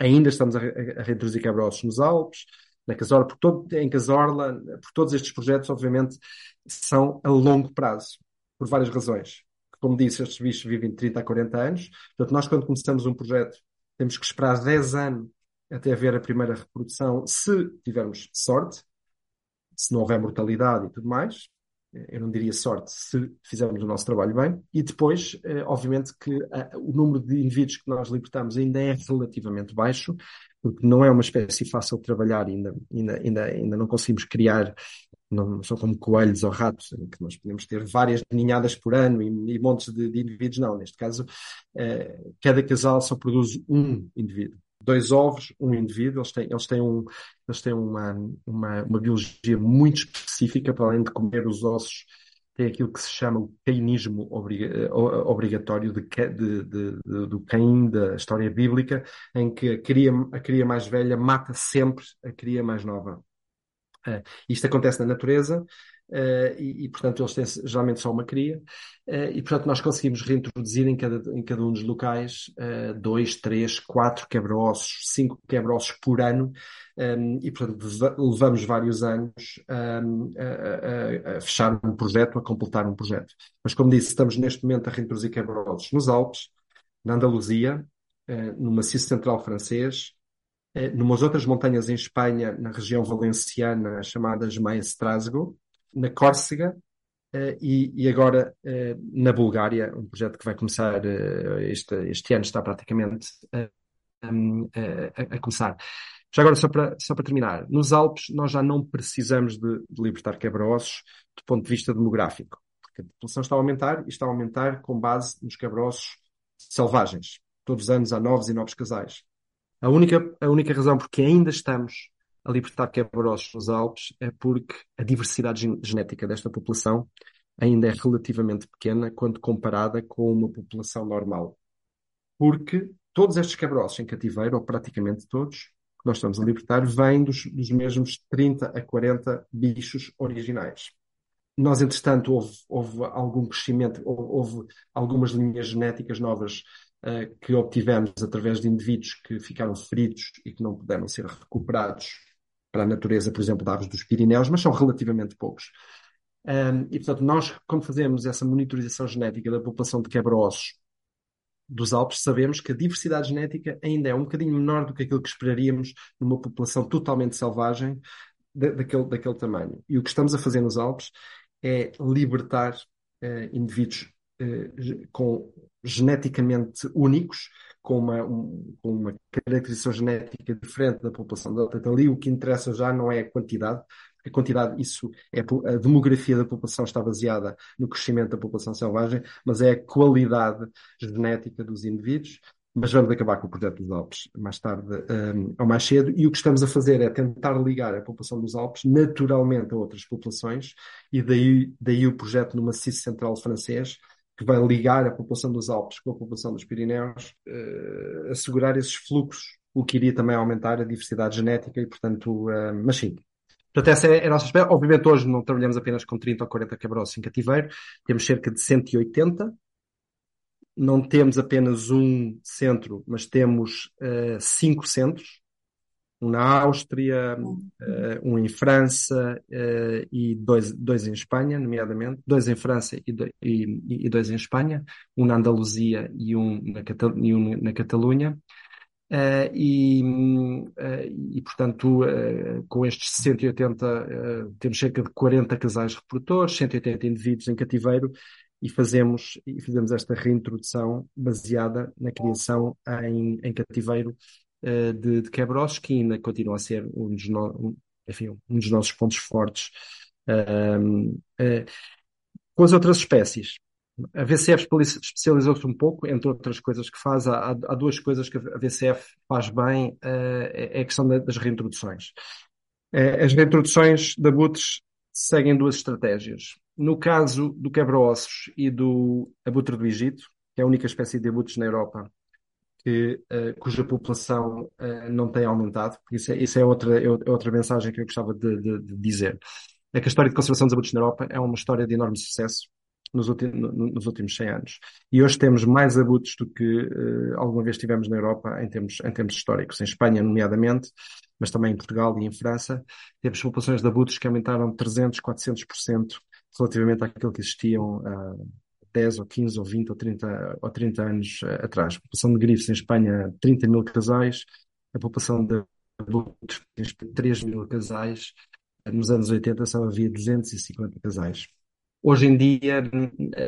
Ainda estamos a, a reintroduzir quebra-ossos nos Alpes, na Casorla, por todo, em Casorla, por todos estes projetos, obviamente, são a longo prazo, por várias razões. Como disse, estes bichos vivem 30 a 40 anos. Portanto, nós, quando começamos um projeto, temos que esperar 10 anos até haver a primeira reprodução, se tivermos sorte, se não houver mortalidade e tudo mais eu não diria sorte, se fizermos o nosso trabalho bem. E depois, eh, obviamente, que eh, o número de indivíduos que nós libertamos ainda é relativamente baixo, porque não é uma espécie fácil de trabalhar, ainda, ainda, ainda, ainda não conseguimos criar, não são como coelhos ou ratos, que nós podemos ter várias ninhadas por ano e, e montes de, de, indivíduos, não. Neste caso, eh, cada casal só produz um indivíduo dois ovos, um indivíduo, eles têm, eles têm, um, eles têm uma, uma, uma biologia muito específica, para além de comer os ossos, tem aquilo que se chama o cainismo obriga, obrigatório de, de, de, do Caim, da história bíblica, em que a cria, a cria mais velha mata sempre a cria mais nova. Uh, isto acontece na natureza, Uh, e, e, portanto, eles têm geralmente só uma cria, uh, e, portanto, nós conseguimos reintroduzir em cada, em cada um dos locais uh, dois, três, quatro quebra-ossos, cinco quebra-ossos por ano, um, ehm, e, portanto, levamos vários anos um, ehm, a, a, a, fechar um projeto, a completar um projeto. Mas, como disse, estamos neste momento a reintroduzir quebra-ossos nos Alpes, na Andaluzia, no maciço central francês, numas outras montanhas em Espanha, na região valenciana, chamadas Maestrazgo, na Córcega uh, e, e, agora uh, na Bulgária, um projeto que vai começar uh, este, este ano, está praticamente um, a, a, começar. Já agora, só para, só para terminar, nos Alpes nós já não precisamos de, de libertar quebra-ossos do ponto de vista demográfico, porque a população está a aumentar e está a aumentar com base nos quebra-ossos selvagens. Todos os anos há novos e novos casais. A única, a única razão porque ainda estamos a libertar quebra-ossos nos Alpes é porque a diversidade genética desta população ainda é relativamente pequena quando comparada com uma população normal. Porque todos estes quebra-ossos em cativeiro, ou praticamente todos, que nós estamos a libertar, vêm dos, dos mesmos 30 a 40 bichos originais. Nós, entretanto, houve, houve algum crescimento, houve, houve algumas linhas genéticas novas uh, que obtivemos através de indivíduos que ficaram feridos e que não puderam ser recuperados para a natureza, por exemplo, de aves dos Pirineus, mas são relativamente poucos. Um, e, portanto, nós, quando fazemos essa monitorização genética da população de quebra-ossos dos Alpes, sabemos que a diversidade genética ainda é um bocadinho menor do que aquilo que esperaríamos numa população totalmente selvagem daquele, daquele tamanho. E o que estamos a fazer nos Alpes é libertar uh, indivíduos uh, com geneticamente únicos, com uma, um, com uma caracterização genética diferente da população. Portanto, ali o que interessa já não é a quantidade, a quantidade, isso é a demografia da população está baseada no crescimento da população selvagem, mas é a qualidade genética dos indivíduos. Mas vamos acabar com o projeto dos Alpes mais tarde um, ou mais cedo, e o que estamos a fazer é tentar ligar a população dos Alpes naturalmente a outras populações, e daí, daí o projeto no Maciço Central francês, que vai ligar a população dos Alpes com a população dos Pirineus, uh, assegurar esses fluxos, o que iria também aumentar a diversidade genética e, portanto, uh, mas sim, Portanto, essa é a nossa espera. Obviamente, hoje não trabalhamos apenas com 30 ou 40 quebra-ossos em cativeiro, temos cerca de 180. Não temos apenas um centro, mas temos uh, cinco centros. Um na Áustria, uh, um em França uh, e dois, dois em Espanha, nomeadamente. Dois em França e, do, e, e dois em Espanha. Um na Andaluzia e um na, e um na Catalunha. Uh, e, uh, e, portanto, uh, com estes 180, temos cerca de 40 casais reprodutores, 180 indivíduos em cativeiro e fazemos, e fazemos esta reintrodução baseada na criação em, em cativeiro de, de quebra-ossos, que ainda continua a ser um dos, no, um, enfim, um dos nossos pontos fortes. com as outras espécies, a VCF especializou-se um pouco, entre outras coisas que faz. Há, há duas coisas que a VCF faz bem, uh, é a questão das reintroduções. Uh, as reintroduções de abutres seguem duas estratégias. No caso do quebra-ossos e do abutre do Egito, que é a única espécie de abutres na Europa que, uh, cuja população não tem aumentado, isso é, isso é, outra, é outra mensagem que eu gostava de, de, de dizer. É que a história de conservação dos abutres na Europa é uma história de enorme sucesso nos, últimos, nos últimos 100 anos. E hoje temos mais abutres do que uh, alguma vez tivemos na Europa em termos, em termos históricos. Em Espanha, nomeadamente, mas também em Portugal e em França, temos populações de abutres que aumentaram 300, 400% relativamente àquilo que existiam há 10 ou 15 ou 20 ou 30, ou 30 anos uh, atrás. A população de grifos em Espanha, 30 mil casais. A população de abutres, 3 mil casais. Nos anos 80 só havia 250 casais. Hoje em dia,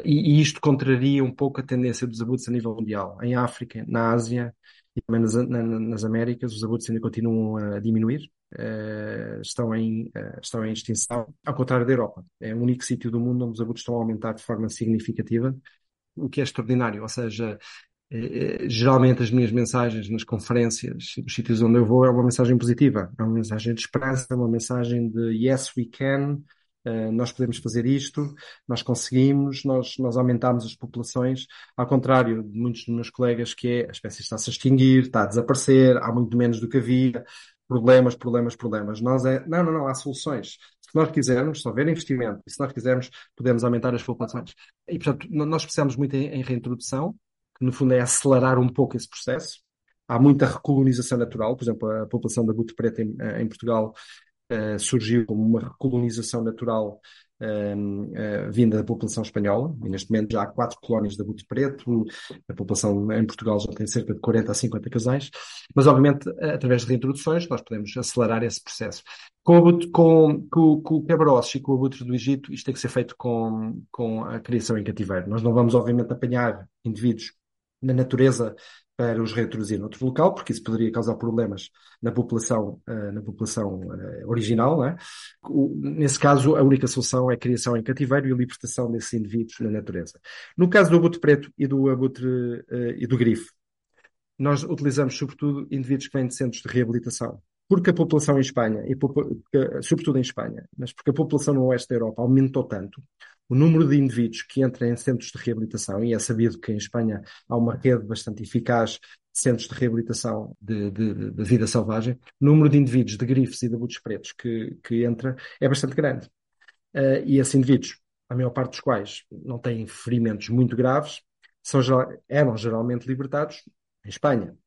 e, isto contraria um pouco a tendência dos abutres a nível mundial. Em África, na Ásia e também nas, na, nas Américas, os abutres ainda continuam a diminuir, uh, estão, em, uh, estão em extinção, ao contrário da Europa. É o único sítio do mundo onde os abutres estão a aumentar de forma significativa, o que é extraordinário. Ou seja, uh, geralmente as minhas mensagens nas conferências, nos sítios onde eu vou, é uma mensagem positiva, é uma mensagem de esperança, é uma mensagem de yes, we can Uh, nós podemos fazer isto, nós conseguimos, nós, nós aumentamos as populações, ao contrário de muitos dos meus colegas que é a espécie está-se a extinguir, está a desaparecer, há muito menos do que havia, problemas, problemas, problemas. Nós é, não, não, não, há soluções. Se nós quisermos, se houver investimento, e se nós quisermos, podemos aumentar as populações. E, portanto, nós precisamos muito em, em reintrodução, que no fundo é acelerar um pouco esse processo. Há muita recolonização natural, por exemplo, a população da Guto Preta em, em Portugal uh, surgiu como uma recolonização natural uh, vinda da população espanhola, e neste momento já há quatro colónias de abutre preto, a população em Portugal já tem cerca de 40 a 50 casais, mas obviamente através de reintroduções nós podemos acelerar esse processo. Com, abutre, com, com, com o quebra-ossos e com o abutre do Egito, isto tem que ser feito com, com a criação em cativeiro. Nós não vamos obviamente apanhar indivíduos na natureza para os reintroduzir noutro local, porque isso poderia causar problemas na população, uh, na população uh, original. É? Nesse caso, a única solução é a criação em cativeiro e a libertação desses indivíduos na natureza. No caso do abutre preto e do abutre uh, e do grifo, nós utilizamos sobretudo indivíduos que vêm de centros de reabilitação. Porque a população em Espanha, e sobretudo em Espanha, mas porque a população no oeste da Europa aumentou tanto, o número de indivíduos que entram em centros de reabilitação, e é sabido que em Espanha há uma rede bastante eficaz de centros de reabilitação de, de, de vida selvagem, o número de indivíduos de grifes e de abutres pretos que, que entra é bastante grande. Uh, e esses indivíduos, a maior parte dos quais não têm ferimentos muito graves, são, eram geralmente libertados em Espanha.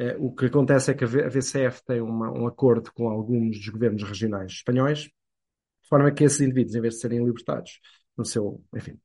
Uh, o que acontece é que a VCF tem uma, um acordo com alguns dos governos regionais espanhóis, de forma que esses indivíduos, em vez de serem libertados no seu, enfim,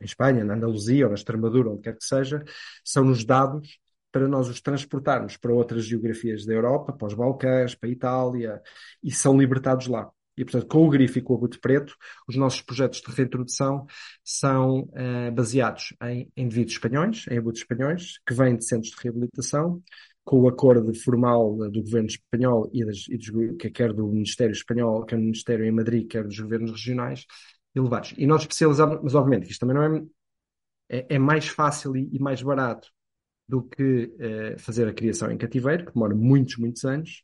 em Espanha, na Andaluzia ou na Extremadura, onde quer que seja, são-nos dados para nós os transportarmos para outras geografias da Europa, para os Balcãs, para a Itália, e são libertados lá. E, portanto, com o grifo e com o abutre preto, os nossos projetos de reintrodução são uh, baseados em indivíduos espanhóis, em abutres espanhóis, que vêm de centros de reabilitação, com o acordo formal do governo espanhol e, das, e dos, que quer do Ministério espanhol, quer do Ministério em Madrid, quer dos governos regionais, elevados. E nós especializamos, mas obviamente isto também não é, é, é mais fácil e, e, mais barato do que uh, fazer a criação em cativeiro, que demora muitos, muitos anos,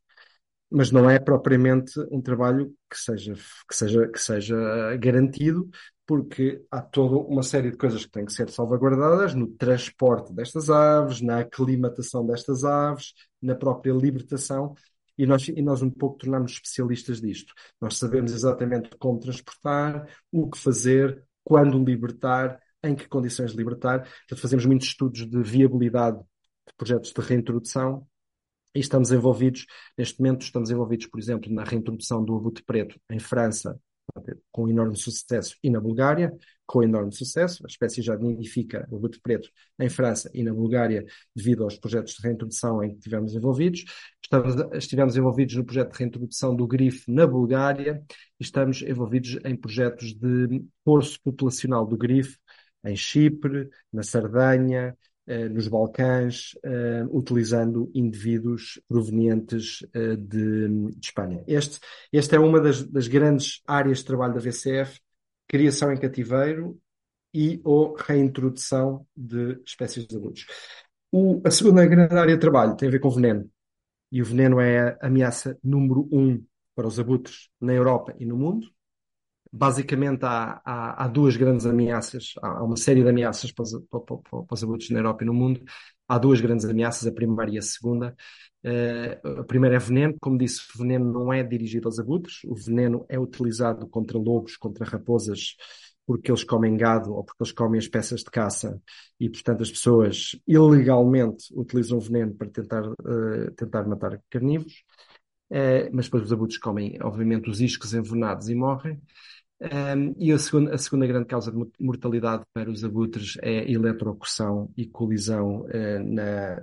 mas não é propriamente um trabalho que seja, que seja, que seja garantido, porque há toda uma série de coisas que têm que ser salvaguardadas no transporte destas aves, na aclimatação destas aves, na própria libertação, e nós, e nós um pouco tornamos especialistas disto. Nós sabemos exatamente como transportar, o que fazer, quando libertar, em que condições libertar. Portanto, fazemos muitos estudos de viabilidade de projetos de reintrodução e estamos envolvidos, neste momento, estamos envolvidos, por exemplo, na reintrodução do abutre preto em França, com enorme sucesso, e na Bulgária, com enorme sucesso. A espécie já nidifica o abutre preto em França e na Bulgária, devido aos projetos de reintrodução em que estivemos envolvidos. Estamos, estivemos envolvidos no projeto de reintrodução do grifo na Bulgária e estamos envolvidos em projetos de curso populacional do grifo em Chipre, na Sardanha, nos Balcãs, eh, utilizando indivíduos provenientes eh, de, de, Espanha. Este, esta é uma das, das, grandes áreas de trabalho da VCF, criação em cativeiro e ou reintrodução de espécies de abutres. O, a segunda grande área de trabalho tem a ver com veneno. E o veneno é a ameaça número um para os abutres na Europa e no mundo basicamente há, há, há, duas grandes ameaças, há uma série de ameaças para os, para, para, para os na Europa e no mundo. Há duas grandes ameaças, a primeira e a segunda. Uh, a primeira é veneno, como disse, o veneno não é dirigido aos abutres, o veneno é utilizado contra lobos, contra raposas, porque eles comem gado ou porque eles comem as peças de caça e, portanto, as pessoas ilegalmente utilizam o veneno para tentar, uh, tentar matar carnívoros. Uh, mas depois os abutres comem, obviamente, os iscos envenenados e morrem. Um, e a segunda, a segunda, grande causa de mortalidade para os abutres é eletrocução e colisão uh, na,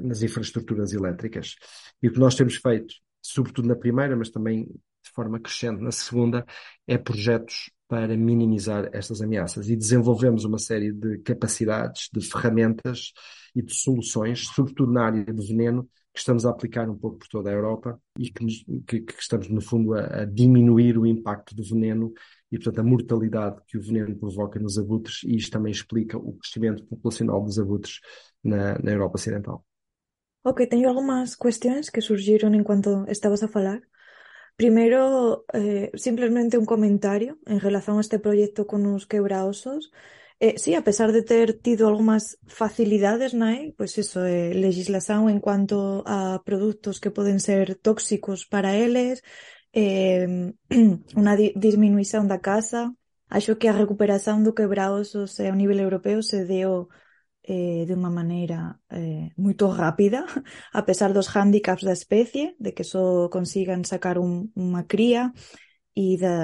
nas infraestruturas elétricas. E o que nós temos feito, sobretudo na primeira, mas também de forma crescente na segunda, é projetos para minimizar estas ameaças e desenvolvemos uma série de capacidades, de ferramentas e de soluções, sobretudo na área do veneno, que estamos a aplicar um pouco por toda a Europa e que, que, que estamos, no fundo, a, a, diminuir o impacto do veneno e, portanto, a mortalidade que o veneno provoca nos abutres, e isto também explica o crescimento populacional dos abutres na, na Europa Ocidental. Ok, tenho algumas questões que surgiram enquanto estavas a falar. Primero, eh, simplemente un comentario en relación a este proyecto con os quebraosos. Eh, sí, a pesar de ter tido algunhas facilidades, nai, pois eso, eh, legislación en cuanto a produtos que poden ser tóxicos para eles, eh, unha di disminuición da casa, acho que a recuperación do quebraosos eh, a nivel europeo se deu eh, de unha maneira eh, moito rápida, a pesar dos hándicaps da especie, de que só consigan sacar un, unha cría e de,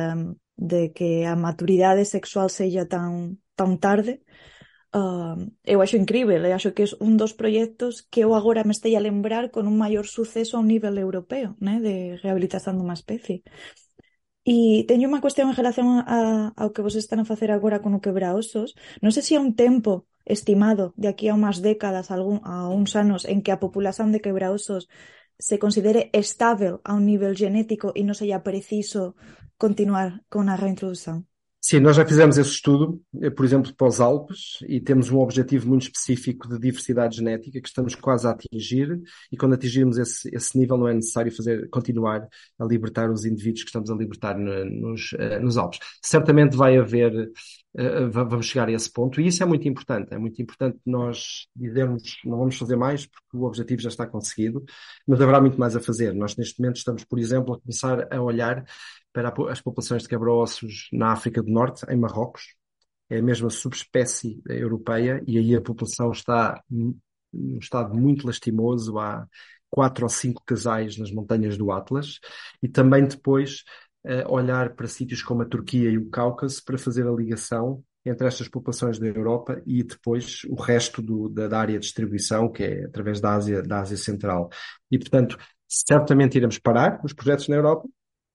de que a maturidade sexual sella tan, tan tarde, uh, eu acho incrível, eu acho que é un dos proxectos que eu agora me estei a lembrar con un maior suceso a un nivel europeo, né, de rehabilitación dunha especie. E teño unha cuestión en relación a, ao que vos están a facer agora con o quebraosos. Non sei se é un tempo estimado de aquí a unhas décadas, algún, a uns anos, en que a populación de quebraosos se considere estável a un nivel genético e non seja preciso continuar con a reintroducción. Sim, nós já fizemos esse estudo, eh, por exemplo, para os Alpes, e temos um objetivo muito específico de diversidade genética que estamos quase a atingir, e quando atingirmos esse, esse nível não é necessário fazer, continuar a libertar os indivíduos que estamos a libertar no, nos, uh, nos Alpes. Certamente vai haver, uh, vamos chegar a esse ponto, e isso é muito importante. É muito importante nós dizermos, não vamos fazer mais porque o objetivo já está conseguido, mas haverá muito mais a fazer. Nós neste momento estamos, por exemplo, a começar a olhar para as populações de quebra-ossos na África do Norte, em Marrocos. É a mesma subespécie europeia e aí a população está num estado muito lastimoso. Há quatro ou cinco casais nas montanhas do Atlas e também depois uh, olhar para sítios como a Turquia e o Cáucaso para fazer a ligação entre estas populações da Europa e depois o resto do, da, da, área de distribuição, que é através da Ásia, da Ásia Central. E, portanto, certamente iremos parar os projetos na Europa,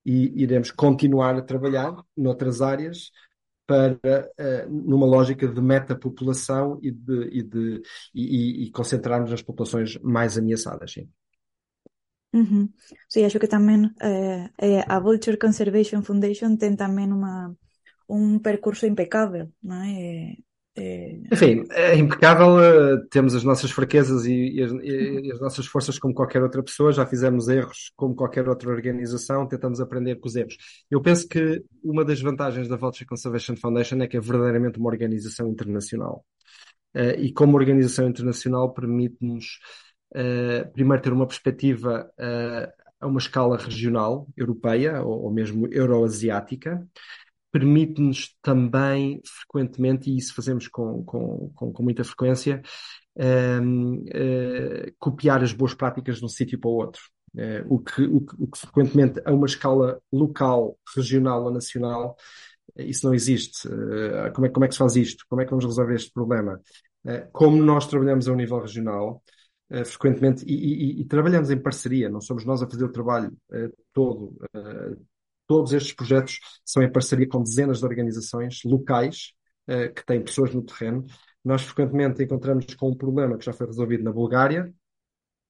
e iremos continuar a trabalhar noutras áreas para uh, numa lógica de metapopulação e de, e, de e, e, concentrarmos nas populações mais ameaçadas. Sim. Uhum. Sim, acho que também eh, eh, a Vulture Conservation Foundation tem também uma, um percurso impecável, não é? É... Enfim, é impecável. Eh, temos as nossas fraquezas e, e, as, e, as, nossas forças, como qualquer outra pessoa. Já fizemos erros, como qualquer outra organização. Tentamos aprender com os erros. Eu penso que uma das vantagens da Vulture Conservation Foundation é que é verdadeiramente uma organização internacional. Uh, e como organização internacional, permite-nos, uh, primeiro, ter uma perspectiva uh, a uma escala regional, europeia ou, ou mesmo euroasiática permite-nos também, frequentemente, e isso fazemos com, com, com, com muita frequência, um, uh, eh, copiar as boas práticas de um sítio para o outro. Uh, o, que, o, que, o, que, frequentemente a uma escala local, regional ou nacional, eh, isso não existe. Uh, como, é, como é que se faz isto? Como é que vamos resolver este problema? como nós trabalhamos a um nível regional, frequentemente, e, e, e, trabalhamos em parceria, não somos nós a fazer o trabalho todo Todos estes projetos são em parceria com dezenas de organizações locais uh, que têm pessoas no terreno. Nós frequentemente encontramos com um problema que já foi resolvido na Bulgária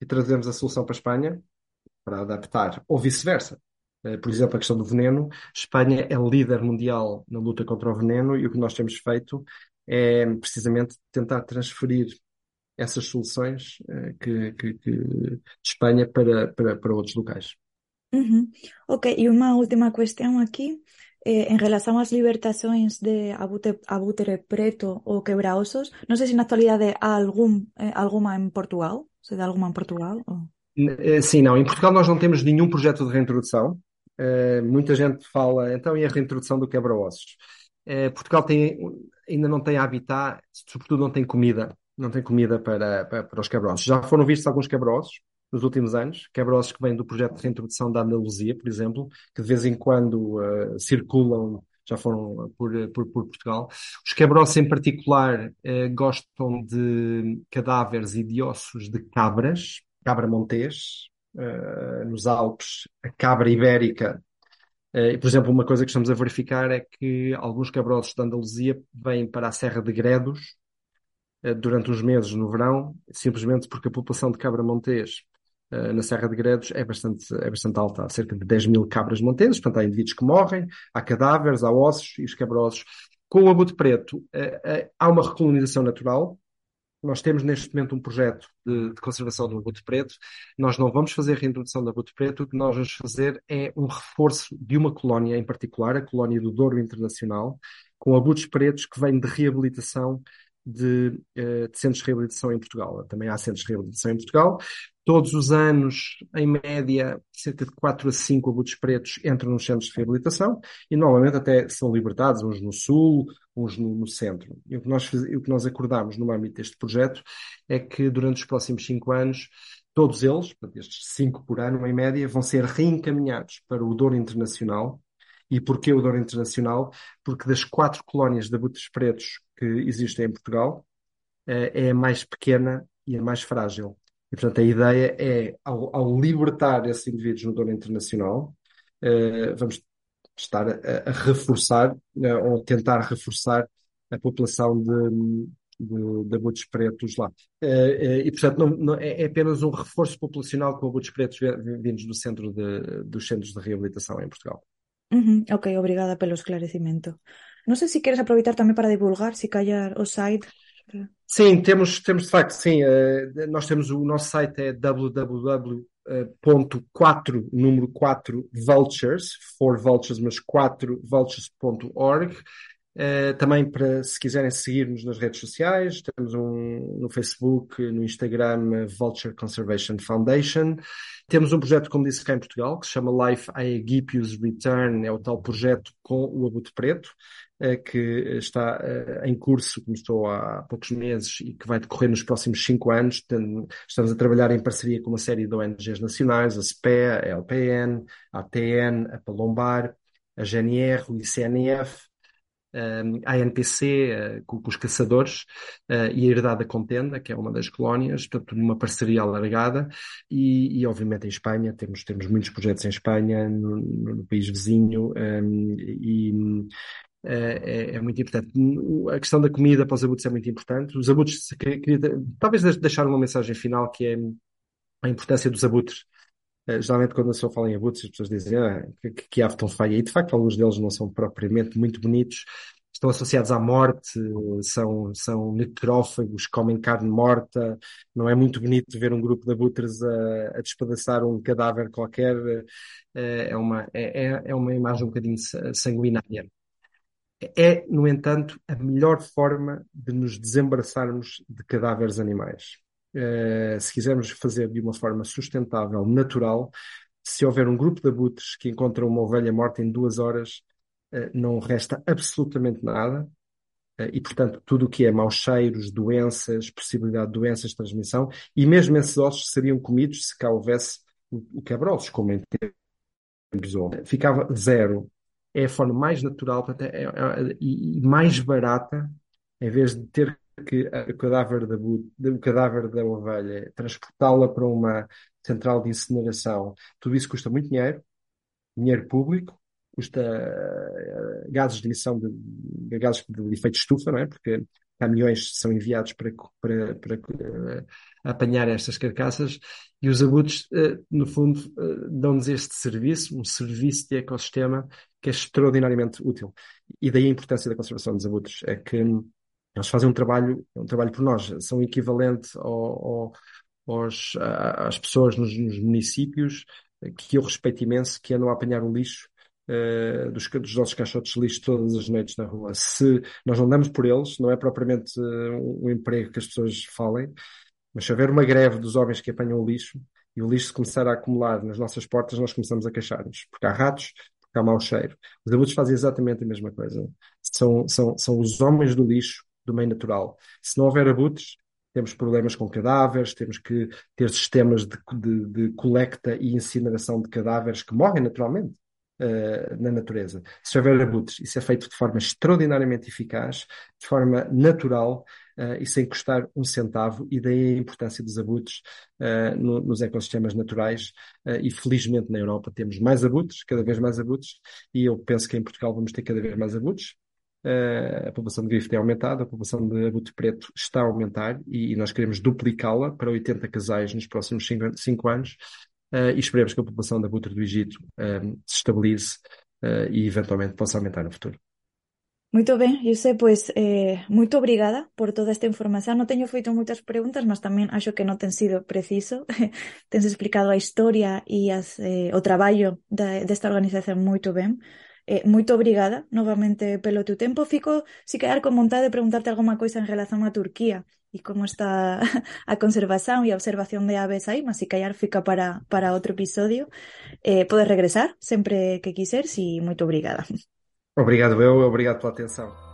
e trazemos a solução para a Espanha para adaptar, ou vice-versa. Uh, por exemplo, a questão do veneno. Espanha é líder mundial na luta contra o veneno e o que nós temos feito é precisamente tentar transferir essas soluções uh, que, que, que, de Espanha para, para, para outros locais. Ok, e uma última questão aqui. Eh, em relação às libertações de abutre, preto ou quebra-ossos, não sei se na atualidade há algum, eh, alguma em Portugal, se dá alguma em Portugal? Ou... Eh, sim, não. Em Portugal nós não temos nenhum projeto de reintrodução. Uh, muita gente fala, então, e a reintrodução do quebra-ossos? Uh, Portugal tem, ainda não tem habitat, sobretudo não tem comida, não tem comida para, para, para os quebra-ossos. Já foram vistos alguns quebra-ossos, nos últimos anos, quebra-ossos que vêm do projeto de reintrodução da Andaluzia, por exemplo, que de vez em quando uh, circulam, já foram por, por, por Portugal. Os quebra-ossos em particular uh, gostam de cadáveres e de ossos de cabras, cabra montês, uh, nos Alpes, a cabra ibérica. por exemplo, uma coisa que estamos a verificar é que alguns quebra-ossos da Andaluzia vêm para a Serra de Gredos, durante uns meses no verão, simplesmente porque a população de cabra montês eh, na Serra de Gredos é bastante, é bastante alta. Há cerca de 10 mil cabras montesas, portanto há indivíduos que morrem, há cadáveres, há ossos e os quebra-ossos. Com o abutre preto eh, eh, há uma recolonização natural. Nós temos neste momento um projeto de, de conservação do abutre preto. Nós não vamos fazer reintrodução do abutre preto. O que nós vamos fazer é um reforço de uma colónia em particular, a colónia do Douro Internacional, com abutres pretos que vêm de reabilitação de, de, centros de reabilitação em Portugal. Também há centros de reabilitação em Portugal. Todos os anos, em média, cerca de 4 a 5 abutres pretos entram nos centros de reabilitação e normalmente até são libertados, uns no sul, uns no, no centro. E o que, nós, o que nós acordámos no âmbito deste projeto é que durante os próximos 5 anos, todos eles, estes 5 por ano em média, vão ser reencaminhados para o Douro Internacional. E porquê o Douro Internacional? Porque das quatro colónias de abutres pretos que existem em Portugal, eh, é a mais pequena e a mais frágil. E, portanto, a ideia é, ao, ao libertar esses indivíduos no dono internacional, uh, vamos estar a, a reforçar, uh, ou tentar reforçar a população de, de, de abutres pretos lá. Uh, e, portanto, não, não, é, é, apenas um reforço populacional com abutres pretos vindos do centro de, dos centros de reabilitação em Portugal. Uhum, ok, obrigada pelo esclarecimento. não sei se queres aproveitar também para divulgar, se calhar, o site. Sim, temos, temos de facto, sim. Uh, nós temos o nosso site é www.4, número 4 vultures, for vultures, mas 4 vultures.org. Uh, também para, se quiserem seguir-nos nas redes sociais, temos um no Facebook, no Instagram, Vulture Conservation Foundation. Temos um projeto, como disse cá em Portugal, que se chama Life Aegipius Return, é o tal projeto com o abutre preto, que está uh, em curso, começou há poucos meses e que vai decorrer nos próximos cinco anos. Estamos a trabalhar em parceria com uma série de ONGs nacionais, a SPE, a LPN, a ATN, a Palombar, a GNR, o ICNF, a ANPC, uh, com, os caçadores, uh, e a Herdade da Contenda, que é uma das colónias, portanto, numa parceria alargada, e, e, obviamente em Espanha, temos, temos muitos projetos em Espanha, no, no país vizinho, um, e é, é, muito importante. A questão da comida para os abutres é muito importante. Os abutres, queria, talvez deixar uma mensagem final que é a importância dos abutres eh, geralmente quando a pessoa fala em abutres, as pessoas dizem ah, que, que ave tão feia. E de facto alguns deles não são propriamente muito bonitos. Estão associados à morte, são, são necrófagos, comem carne morta. Não é muito bonito ver um grupo de abutres a, a despedaçar um cadáver qualquer. Eh, é uma, é, é, é uma imagem um bocadinho sanguinária. É, no entanto, a melhor forma de nos desembaraçarmos de cadáveres animais. Uh, se quisermos fazer de uma forma sustentável, natural, se houver um grupo de abutres que encontram uma ovelha morta em duas horas, uh, não resta absolutamente nada. Uh, e, portanto, tudo o que é maus cheiros, doenças, possibilidade de doenças de transmissão, e mesmo esses ossos seriam comidos se cá houvesse o, o quebra-ossos, como em tempos Ficava zero. É a forma mais natural portanto, é, é, é, e mais barata, em vez de ter que o cadáver da, o cadáver da ovelha, transportá-la para uma central de incineração, tudo isso custa muito dinheiro, dinheiro público, custa uh, gases de emissão de, de, gases de efeito estufa, não é? Porque caminhões são enviados para, para, para uh, apanhar estas carcaças e os abutres, uh, no fundo, dão-nos este serviço, um serviço de ecossistema que é extraordinariamente útil. E daí a importância da conservação dos abutres. É que eles fazem um trabalho, um trabalho por nós, são equivalentes ao, ao, aos, às pessoas nos, nos, municípios que eu respeito imenso, que andam a apanhar o lixo uh, dos, dos nossos caixotes de lixo todas as noites na rua. Se nós não damos por eles, não é propriamente um, um emprego que as pessoas falem, mas se houver uma greve dos homens que apanham o lixo e o lixo se começar a acumular nas nossas portas, nós começamos a queixar-nos, porque há ratos, há mau cheiro. Os adultos fazem exatamente a mesma coisa. São, são, são os homens do lixo do meio natural. Se não houver abutres, temos problemas com cadáveres, temos que ter sistemas de, de, de coleta e incineração de cadáveres que morrem naturalmente uh, na natureza. Se houver abutres, isso é feito de forma extraordinariamente eficaz, de forma natural uh, e sem custar um centavo, e daí a importância dos abutres uh, no, nos ecossistemas naturais. e felizmente na Europa temos mais abutres, cada vez mais abutres, e eu penso que em Portugal vamos ter cada vez mais abutres. Uh, a população de grifo tem aumentado, a população de abutre preto está a aumentar e, e nós queremos duplicá-la para 80 casais nos próximos 5 anos e esperemos que a população de abutre do Egito uh, se estabilize e eventualmente possa aumentar no futuro. Muito bem, José, pues eh, muito obrigada por toda esta información. Non teño feito moitas preguntas, mas tamén acho que non ten sido preciso. Tens explicado a historia e as, eh, o traballo da, desta organización moito ben. Eh, obrigada novamente pelo teu tempo. Fico, si quedar con vontade de preguntarte alguma coisa en relación a Turquía e como está a conservación e a observación de aves aí, mas si callar fica para, para outro episodio. Eh, podes regresar sempre que quiseres e moito obrigada. Obrigado eu, obrigado pela atenção.